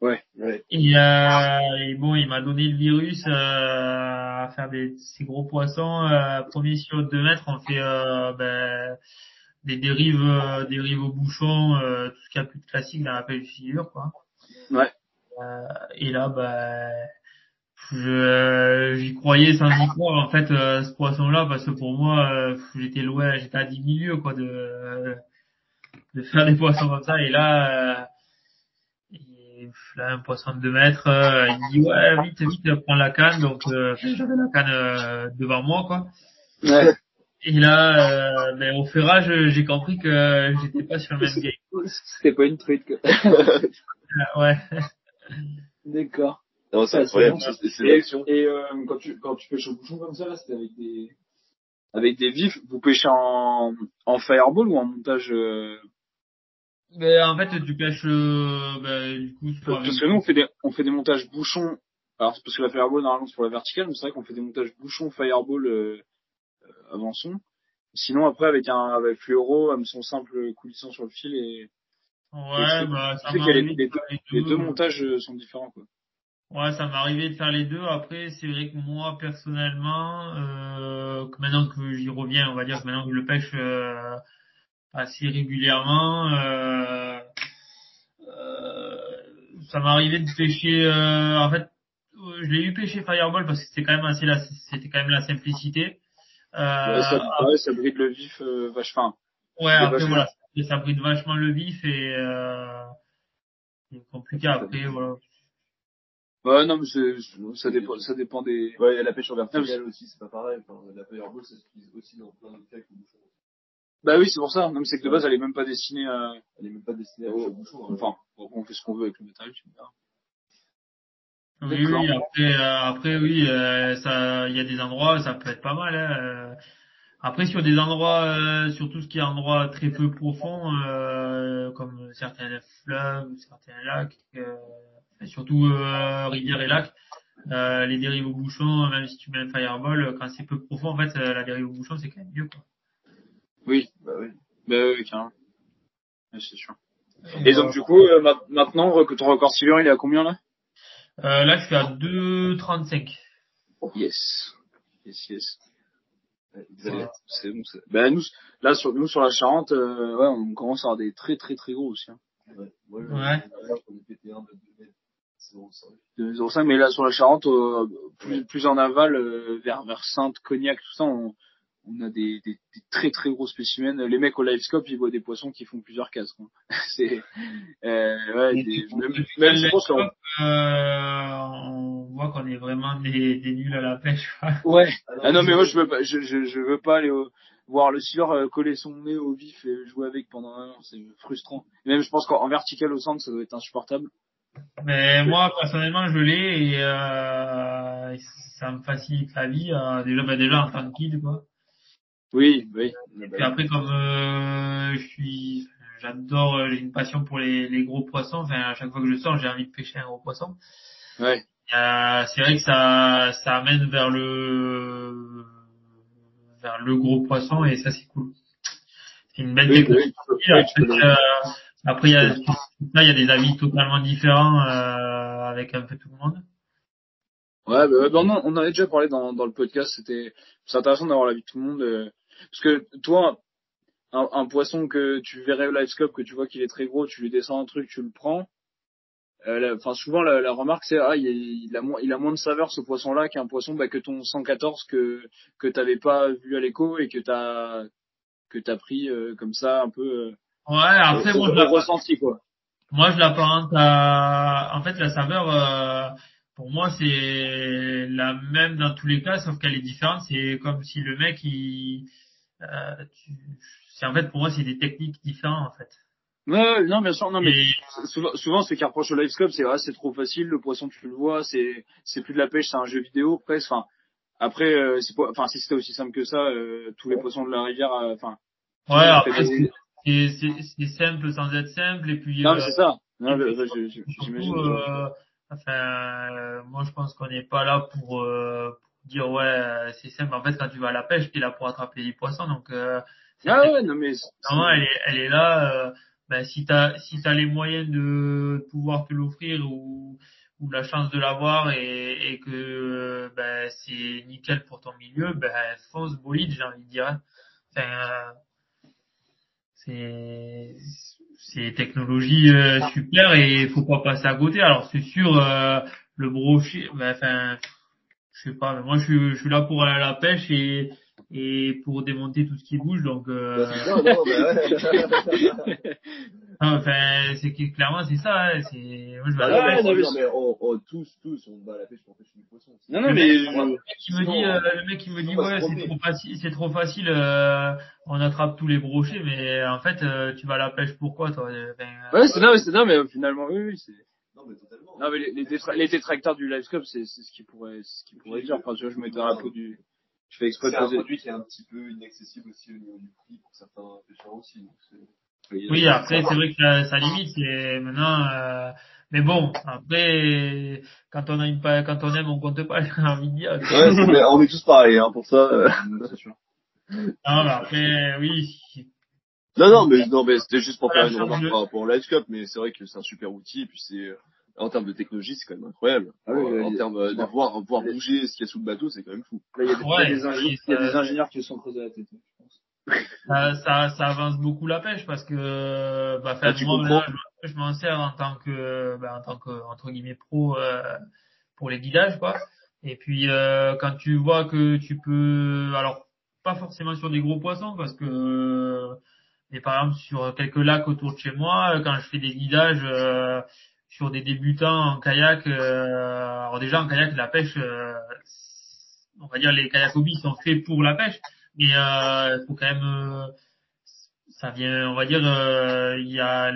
Speaker 2: Ouais.
Speaker 5: Ouais.
Speaker 3: Et, euh, et bon, il m'a donné le virus euh, à faire des ces gros poissons. Euh, premier sur 2 mètres, on fait euh, ben, des dérives, euh, dérives au bouchon, euh, tout ce qu'il y a plus de classique dans la pêche de silure, quoi.
Speaker 2: Ouais.
Speaker 3: Euh, et là, ben, j'y croyais sans y croire en fait euh, ce poisson-là parce que pour moi, euh, j'étais loin, j'étais à 10 milieux quoi de de faire des poissons comme ça. Et là. euh, et là, un poisson de 2 mètres, euh, il me dit ouais vite vite prends la canne donc euh, j'avais la canne euh, devant moi quoi
Speaker 2: Ouais.
Speaker 3: et là euh, ben, au ferrage j'ai compris que j'étais pas sur le même game
Speaker 2: C'était pas une truite, quoi.
Speaker 3: Euh, ouais
Speaker 2: D'accord.
Speaker 5: Non, c'est
Speaker 2: Ouais,
Speaker 5: incroyable,
Speaker 2: c'est
Speaker 5: c'est c'est
Speaker 2: Et, et euh, quand tu quand tu pêches au bouchon comme ça, là, c'était avec des avec des vifs. Vous pêchez en en fireball ou en montage euh,
Speaker 3: mais en fait tu pêches euh, ben, du coup avec-
Speaker 2: Parce que nous on fait des on fait des montages bouchons. Alors c'est parce que la fireball normalement c'est pour la verticale, mais c'est vrai qu'on fait des montages bouchons fireball euh, euh, avançons. Sinon après avec un avec fluoro, hameçon simple coulissant sur le fil et
Speaker 3: ouais bah ça
Speaker 2: les- les
Speaker 3: les deux
Speaker 2: montages euh, sont différents quoi.
Speaker 3: Ouais, ça m'est arrivé de faire les deux. Après, c'est vrai que moi, personnellement, euh, que maintenant que j'y reviens, on va dire que maintenant que je le pêche euh, assez régulièrement, euh, euh, ça m'est arrivé de pêcher. euh, en fait, je l'ai eu pêcher Fireball parce que c'était quand même assez la, c'était quand même la simplicité. Euh,
Speaker 2: Ouais, ça, pareil, ça bride le vif euh, vachement.
Speaker 3: ouais, après
Speaker 2: vachement-
Speaker 3: voilà, ça bride vachement le vif et euh, c'est compliqué après. Voilà.
Speaker 2: Ouais non mais c'est ça dépend ça dépend des.
Speaker 5: Ouais, il y a la pêche en verticale aussi, c'est pas pareil. Enfin, la fireball, ça s'utilise aussi dans plein d'autres cas que le bouchon.
Speaker 2: Bah oui c'est pour ça. Non mais c'est que de base elle est même pas destinée à.
Speaker 5: Elle est même pas destinée à
Speaker 2: Oh.
Speaker 5: au bouchon. hein.
Speaker 2: Enfin on fait ce qu'on veut avec le matériel. Tu me diras.
Speaker 3: Oui, oui, après, euh, après, oui, euh, ça, il y a des endroits, ça peut être pas mal. Hein, euh. Après, sur des endroits, euh, sur tout ce qui est endroit très peu profond, euh, comme certains fleuves, certains lacs, euh, et surtout euh, rivières et lacs, Euh, les dérives au bouchon, même si tu mets un fireball, quand c'est peu profond, en fait, euh, la dérive au bouchon, c'est quand même mieux, quoi.
Speaker 2: Oui,
Speaker 5: Bah oui.
Speaker 2: bah oui, carrément. C'est sûr. Et donc du coup, euh, ma- maintenant, que ton record silver, il est à combien là?
Speaker 3: Euh, là, je suis à 2,35.
Speaker 2: Yes. Yes, yes. C'est bon. c'est- Ben nous, là sur nous sur la Charente, euh, ouais, on commence à avoir des très très très gros aussi. Hein.
Speaker 5: Ouais. Moi, je-
Speaker 3: Ouais.
Speaker 5: j'en ai pété un de 2 mètres. C'est bon, ça.
Speaker 2: De 0,5, mais là sur la Charente, euh, plus plus en aval, euh, vers vers Sainte, Cognac, tout ça, on, on a des, des, des très très gros spécimens. Les mecs au livescope, ils voient des poissons qui font plusieurs cases. quoi. c'est euh, ouais, des, même, même je pense qu'on-
Speaker 3: Euh, on voit qu'on est vraiment des, des nuls à la pêche. quoi.
Speaker 2: Ouais. Ah non mais moi je veux pas, je je, je veux pas aller au, voir le sileur euh, coller son nez au vif et jouer avec pendant un an, c'est frustrant. Et même je pense qu'en en vertical au centre ça doit être insupportable.
Speaker 3: Mais moi, personnellement, je l'ai et euh, ça me facilite la vie. euh, déjà, bah, déjà en tant que quoi.
Speaker 2: Oui, oui.
Speaker 3: Puis après, comme euh, je suis, j'adore, j'ai une passion pour les, les gros poissons. Enfin, à chaque fois que je sors, j'ai envie de pêcher un gros poisson.
Speaker 2: Ouais.
Speaker 3: Euh, c'est vrai que ça, ça amène vers le, vers le gros poisson et ça c'est cool. C'est une belle
Speaker 2: Oui, oui.
Speaker 3: Euh, après, il y a, là, il y a des avis totalement différents euh, avec un peu tout le monde.
Speaker 2: Ouais, bah, bah, non, on en avait déjà parlé dans, dans le podcast. C'était, intéressant d'avoir l'avis de tout le monde. euh, parce que toi, un, un poisson que tu verrais au livescope, que tu vois qu'il est très gros, tu lui descends un truc, tu le prends. Euh, Enfin, souvent la, la remarque c'est ah il, il a moins il a moins de saveur ce poisson-là qu'un poisson bah, que ton 114 que que t'avais pas vu à l'écho et que t'as que t'as pris euh, comme ça un peu euh,
Speaker 3: Ouais, après, moi, je
Speaker 2: ressenti quoi.
Speaker 3: Moi, je l'apparente à, en fait, la saveur, euh, pour moi, c'est la même dans tous les cas, sauf qu'elle est différente. C'est comme si le mec, il, euh, tu- c'est en fait, pour moi, c'est des techniques différentes, en fait.
Speaker 2: Ouais, non bien sûr non mais
Speaker 3: Et-
Speaker 2: souvent, souvent ceux qui reprochent au livescope c'est ah, c'est trop facile le poisson tu le vois c'est c'est plus de la pêche c'est un jeu vidéo presque enfin après euh, c'est pas enfin si c'était aussi simple que ça euh, tous les poissons de la rivière euh, enfin
Speaker 3: ouais, après,
Speaker 2: des-
Speaker 3: c'est, simple sans être simple, et puis,
Speaker 2: non
Speaker 3: euh,
Speaker 2: c'est ça non, je- je-
Speaker 3: surtout, euh, enfin, euh, moi, je pense qu'on n'est pas là pour, euh, pour dire, ouais, c'est simple. En fait, quand tu vas à la pêche, tu es là pour attraper des poissons, donc, euh,
Speaker 2: ah ouais non mais
Speaker 3: Non, elle est, elle est là. Euh, ben, si t'as, si t'as les moyens de pouvoir te l'offrir ou, ou la chance de l'avoir et, et que ben, c'est nickel pour ton milieu, ben fonce bolide, j'ai envie de dire. hein. Enfin, euh, c'est, c'est technologie euh, super et faut pas passer à côté. Alors c'est sûr, euh, le brochet, ben, enfin, je sais pas, mais moi je suis, je suis là pour aller à la pêche et et pour démonter tout ce qui bouge donc euh,
Speaker 5: Bah, ça, non, bah ouais.
Speaker 3: non, enfin c'est que clairement c'est ça hein, c'est moi je vais à
Speaker 5: non,
Speaker 2: ouais, non, mais
Speaker 5: non, mais on, on- tous, tous, on va à la pêche pour pêcher du poisson.
Speaker 2: non non
Speaker 3: Le
Speaker 2: mais
Speaker 3: mec, le mec qui me dit
Speaker 5: euh,
Speaker 3: euh, le mec qui me dit
Speaker 5: on va
Speaker 3: ouais c'est trop facile c'est trop facile euh, on attrape tous les brochets mais en fait euh, tu vas à la pêche pourquoi toi Enfin,
Speaker 2: ouais c'est non mais c'est non mais euh, finalement oui oui c'est
Speaker 5: Non, mais totalement.
Speaker 2: non mais les, les, détra- les détracteurs du livescope c'est c'est ce qu'ils pourraient c'est ce qu'ils pourraient dire enfin tu vois je mettais dans la peau du je fais exprès de
Speaker 5: C'est un
Speaker 2: poser
Speaker 5: produit qui est un petit peu inaccessible aussi au niveau du prix pour certains pêcheurs aussi. Donc c'est-
Speaker 3: oui après c'est vrai que ça, ça limite c'est maintenant euh, mais bon après quand on a une quand on aime on compte pas j'ai envie de dire
Speaker 5: Ouais, mais on est tous pareils, hein, pour ça. euh.
Speaker 2: c'est sûr
Speaker 3: non mais après oui
Speaker 5: Non, non, mais, non, mais c'était juste pour faire une remarque par rapport au Livescope, mais c'est vrai que c'est un super outil, et puis c'est, euh, en termes de technologie, c'est quand même incroyable.
Speaker 2: Ah oui,
Speaker 5: Euh, en
Speaker 2: oui.
Speaker 5: termes euh, de voir, voir bouger ce qu'il y a sous le bateau, c'est quand même fou.
Speaker 2: Là, il y a des,
Speaker 3: Ouais,
Speaker 2: il y a des ingé-
Speaker 3: oui,
Speaker 2: il y a des
Speaker 3: ça-
Speaker 2: ingénieurs qui se sont creusés la tête, je pense.
Speaker 3: ça, ça, ça avance beaucoup la pêche parce que bah,
Speaker 5: Ah,
Speaker 3: moi, maintenant, je, je m'en sers en tant que bah, en tant que entre guillemets pro euh, pour les guidages quoi. Et puis euh, quand tu vois que tu peux alors pas forcément sur des gros poissons parce que mais par exemple sur quelques lacs autour de chez moi quand je fais des guidages euh, sur des débutants en kayak euh, alors déjà en kayak la pêche euh, on va dire les kayak hobby sont faits pour la pêche mais euh, faut quand même euh, ça vient on va dire euh, il y a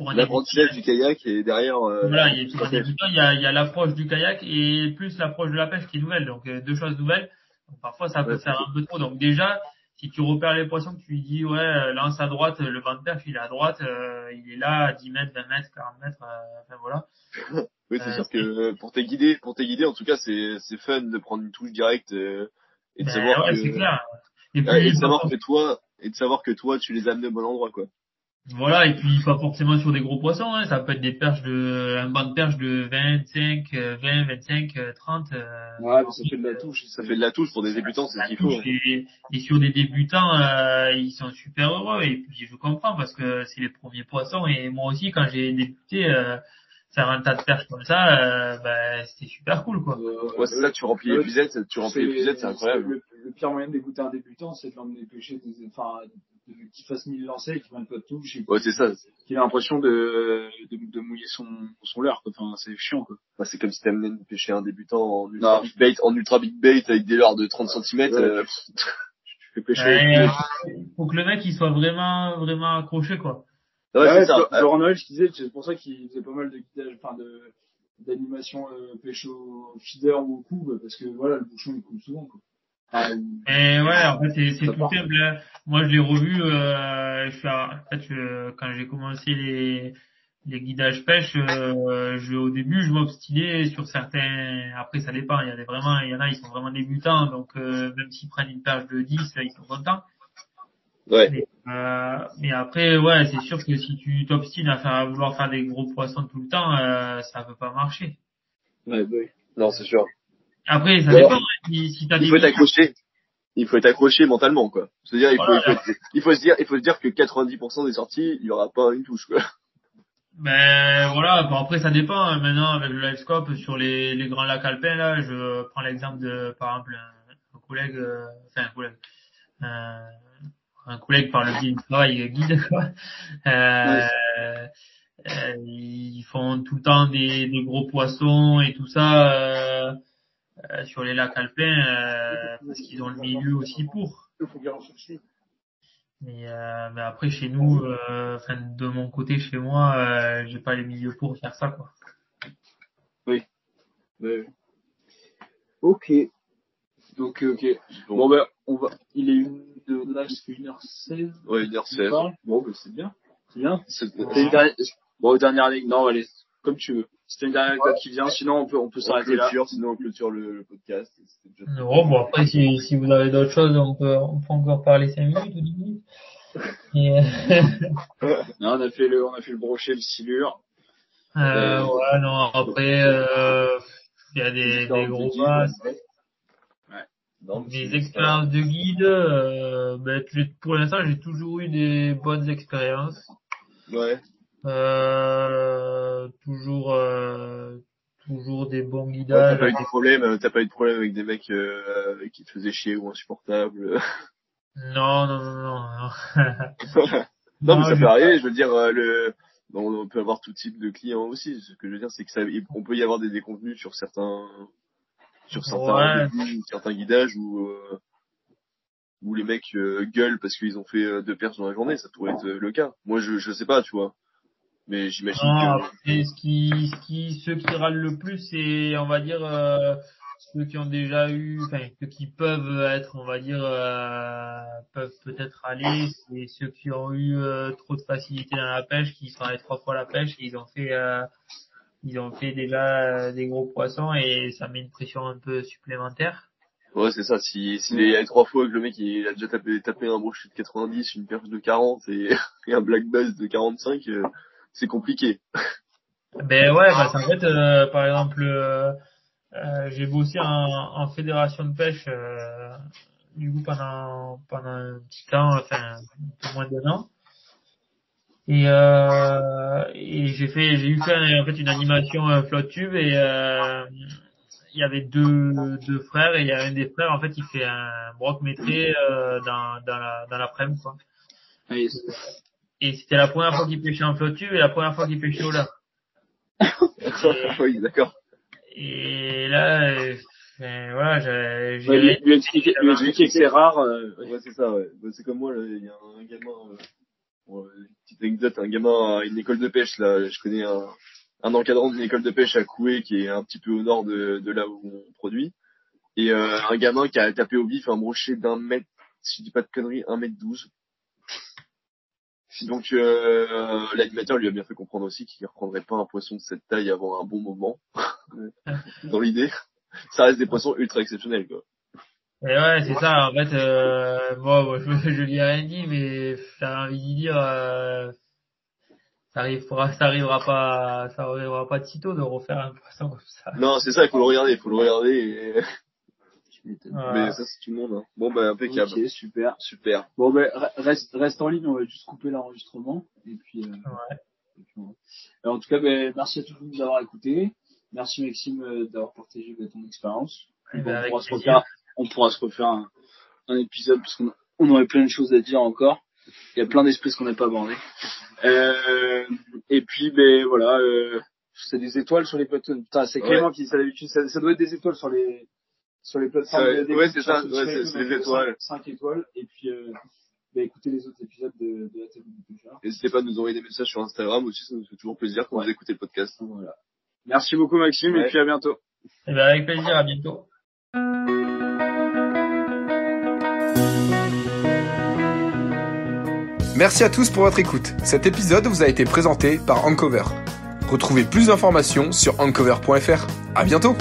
Speaker 3: pour un
Speaker 5: L'apprentissage du kayak et derrière, euh,
Speaker 3: voilà, il y a, pour un débutant, il y a, il y a l'approche du kayak et plus l'approche de la pêche qui est nouvelle. Donc euh, deux choses nouvelles. Donc, parfois ça peut
Speaker 5: Ouais,
Speaker 3: faire un peu trop. Donc déjà, si tu repères les poissons, que tu lui dis ouais euh, lance à droite, le vent de perche il est à droite, euh, il est là à 10 mètres, 20 mètres, 40 mètres, euh, enfin voilà.
Speaker 5: Oui, c'est
Speaker 3: Euh,
Speaker 5: sûr que pour t'es guidé, pour t'es guidé, en tout cas, c'est c'est fun de prendre une touche directe euh, et de
Speaker 3: Ben
Speaker 5: savoir
Speaker 3: ouais,
Speaker 5: que
Speaker 3: c'est clair. Et
Speaker 5: et de savoir que toi et de savoir que toi tu les as amenés au bon endroit quoi.
Speaker 3: Voilà, et puis pas forcément sur des gros poissons, hein. ça peut être des perches de, un banc de perches de 25, euh, 20, 25, euh, 30. euh,
Speaker 2: Ouais, mais ça fait de la touche.
Speaker 5: Ça fait de la touche pour des débutants, c'est ce qu'il faut.
Speaker 3: Et, et sur des débutants, euh, ils sont super heureux. Et puis je comprends parce que c'est les premiers poissons. Et moi aussi, quand j'ai débuté, euh, faire un tas de perches comme ça, euh, bah, c'était super cool, quoi.
Speaker 2: Euh,
Speaker 5: Ouais, c'est ça, tu remplis les puzettes, tu remplis les c'est incroyable.
Speaker 2: Le, le pire moyen de dégoûter un débutant, c'est de l'emmener pêcher, des, enfin, de- qu'il fasse mille lancers, qu'il prenne pas de touche, et
Speaker 5: Ouais, c'est ça.
Speaker 2: qu'il ait l'impression de, de, de mouiller son, son leurre, quoi. Enfin, c'est chiant, quoi.
Speaker 5: Bah, c'est comme si t'amenais de pêcher un débutant en ultra big bait, en ultra big bait avec des leurres de 30 cm.
Speaker 2: Ouais. Tu fais pêcher.
Speaker 3: Ouais, euh, faut que le mec il soit vraiment vraiment accroché quoi.
Speaker 5: Ouais,
Speaker 2: Ouais,
Speaker 5: c'est ça.
Speaker 2: Flo- Florent Noël, je disais, c'est pour ça qu'il faisait pas mal de guidage, enfin, de, d'animation, euh, pêche au feeder ou au coup, parce que voilà, le bouchon, il coule souvent, quoi. Enfin,
Speaker 3: Et ouais, en fait c'est c'est tout
Speaker 2: part.
Speaker 3: simple. hein. Moi je l'ai revu. Euh, je suis à- en fait je- quand j'ai commencé les les guidages pêche, euh, je, au début je m'obstinais sur certains. Après ça dépend. Il y a des vraiment, il y en a ils sont vraiment débutants, donc euh, même s'ils prennent une perche de 10, ils sont contents.
Speaker 5: Ouais.
Speaker 3: Mais, euh, mais après, ouais, c'est sûr que si tu t'obstines à faire, à vouloir faire des gros poissons tout le temps, euh, ça peut pas marcher.
Speaker 2: ouais, bah oui.
Speaker 5: Non, c'est sûr.
Speaker 3: Après, ça dépend. hein, Si, si
Speaker 5: Il faut être accroché. Il faut être accroché mentalement, quoi. C'est-à-dire, il faut, il faut, être- il faut se dire, il faut se dire que 90% des sorties, il y aura pas une touche, quoi.
Speaker 3: Ben voilà, bon, après ça dépend. hein. Maintenant avec le livescope sur les, les grands lacs alpins là, je prends l'exemple de par exemple un, un collègue, euh, enfin un collègue, un, un collègue par le biais du travail guide quoi. Euh, euh, ils font tout le temps des, des gros poissons et tout ça euh, euh, sur les lacs alpins euh, parce qu'ils ont le milieu aussi pour.
Speaker 2: Il faut bien en chercher.
Speaker 3: Mais, euh, mais après chez nous, euh, enfin de mon côté chez moi, euh, j'ai pas les milieux pour faire ça quoi.
Speaker 2: Ouais. Ok. Donc, ok. Bon, ben, on va, il est une, de, là, c'est 1h16.
Speaker 5: Ouais, une heure seize.
Speaker 2: Bon, ben, c'est bien. C'est bien.
Speaker 5: C'est-
Speaker 2: dernière, bon, dernière anecdote. Non, allez, comme tu veux. C'était une dernière anecdote qui vient, sinon on peut, on peut s'arrêter là.
Speaker 5: sinon on clôture le, le podcast. Déjà-
Speaker 3: Non, bon après si, si vous avez d'autres choses, on peut on peut encore parler 5 minutes ou 10 minutes. Et, euh,
Speaker 2: Non, on a fait le, on a fait le brochet, le silure.
Speaker 3: euh, ouais non après euh, il y a des, des gros masses.
Speaker 5: Non, c'est-
Speaker 3: expériences de guide, euh, ben, pour l'instant j'ai toujours eu des bonnes expériences.
Speaker 5: Ouais.
Speaker 3: Euh, toujours euh, toujours des bons
Speaker 5: Ouais,
Speaker 3: guidages.
Speaker 5: t'as pas eu de problème, euh, t'as pas eu de problème avec des mecs euh, qui te faisaient chier ou insupportables.
Speaker 3: Non non non non. non.
Speaker 5: non, mais ça peut arriver. Je veux dire, euh, le, on peut avoir tout type de clients aussi. Ce que je veux dire, c'est que ça, on peut y avoir des déconvenus sur certains, sur certains,
Speaker 3: Ouais.
Speaker 5: certains guidages où, euh, où les mecs euh, gueulent parce qu'ils ont fait euh, deux perches dans la journée. Ça pourrait être le cas. Moi, je, je sais pas, tu vois. Mais j'imagine
Speaker 3: Non,
Speaker 5: que.
Speaker 3: après, ce qui, ce qui, ceux qui râlent le plus, c'est, on va dire, euh, ceux qui ont déjà eu, enfin, ceux qui peuvent être, on va dire, euh, peuvent peut-être aller, c'est ceux qui ont eu euh, trop de facilité dans la pêche, qui sont allés trois fois à la pêche, et ils ont fait, ils ont fait déjà euh, des gros poissons, et ça met une pression un peu supplémentaire.
Speaker 5: Ouais, c'est ça. Si, s'il est allé trois fois que le mec il a déjà tapé, tapé un brochet de 90, une perche de 40 et, et un black bass de 45, euh, c'est compliqué.
Speaker 3: Ben ouais, parce qu'en fait, euh, par exemple, euh, j'ai bossé en, en fédération de pêche euh, du coup pendant pendant un petit temps, enfin un peu moins d'un an. Et, euh, et j'ai fait j'ai eu fait en fait une animation euh, flotte tube et euh, il y avait deux deux frères et il y a un des frères en fait il fait un broc métré euh, dans dans la dans l'après-midi quoi.
Speaker 2: Oui,
Speaker 3: Et c'était la première fois qu'il pêchait en flotte tube et la première fois qu'il pêchait au leurre.
Speaker 5: oui, d'accord.
Speaker 3: Et là, euh, voilà, j'ai,
Speaker 2: Ouais, lui, expliquer, que c'est rare. euh,
Speaker 5: Ouais, c'est ça, ouais. Bah, c'est comme moi, il y a un gamin, euh, bon, euh, petite anecdote, un gamin à une école de pêche, là, je connais un, un encadrant d'une école de pêche à Coué, qui est un petit peu au nord de, de là où on produit. Et, euh, un gamin qui a tapé au vif un brochet d'un mètre, si je dis pas de conneries, un mètre douze. Donc euh, l'animateur lui a bien fait comprendre aussi qu'il reprendrait pas un poisson de cette taille avant un bon moment. Dans l'idée, ça reste des poissons ultra exceptionnels quoi.
Speaker 3: Et ouais, c'est ça. En fait, euh, moi, je, je lui ai rien dit, mais j'avais envie de dire, euh, ça arrivera, ça arrivera pas, ça arrivera pas de sitôt de refaire un poisson comme ça.
Speaker 5: Non, c'est ça, il faut le regarder, il faut le regarder. Et...
Speaker 3: Voilà.
Speaker 5: Mais ça c'est tout le monde. Hein. Bon bah impeccable,
Speaker 2: Ok, super.
Speaker 5: super.
Speaker 2: Bon, ben, re- reste, reste en ligne, on va juste couper l'enregistrement. Et puis, euh,
Speaker 3: Ouais.
Speaker 2: et puis. Alors, en tout cas, ben, merci à tous de nous avoir écoutés. Merci Maxime euh, d'avoir partagé ben, ton expérience.
Speaker 3: Eh
Speaker 2: Bon,
Speaker 3: ben,
Speaker 2: on,
Speaker 3: avec
Speaker 2: pourra se
Speaker 3: plaisir.
Speaker 2: refaire, on pourra se refaire un, un épisode parce qu'on on aurait plein de choses à dire encore. Il y a plein d'esprits qu'on n'a pas abordés. Euh, et puis, ben voilà, euh, c'est des étoiles sur les plateformes. Putain, c'est Clément qui dit ça d'habitude. Ça, ça doit être des étoiles sur les sur les plateformes.
Speaker 5: Ouais, ouais, c'est ça, ouais, c'est- des étoiles.
Speaker 2: cinq- cinq étoiles. Et puis, euh, ben, écoutez les autres épisodes de, de la table du.
Speaker 5: N'hésitez pas à nous envoyer des messages sur Instagram aussi, ça nous fait toujours plaisir quand
Speaker 2: Ouais.
Speaker 5: vous écoutez le podcast.
Speaker 2: Voilà. Merci beaucoup Maxime et
Speaker 5: Ouais.
Speaker 2: puis à bientôt.
Speaker 3: Eh ben, avec plaisir, à bientôt.
Speaker 1: Merci à tous pour votre écoute. Cet épisode vous a été présenté par Ancover. Retrouvez plus d'informations sur ancover.fr. À bientôt!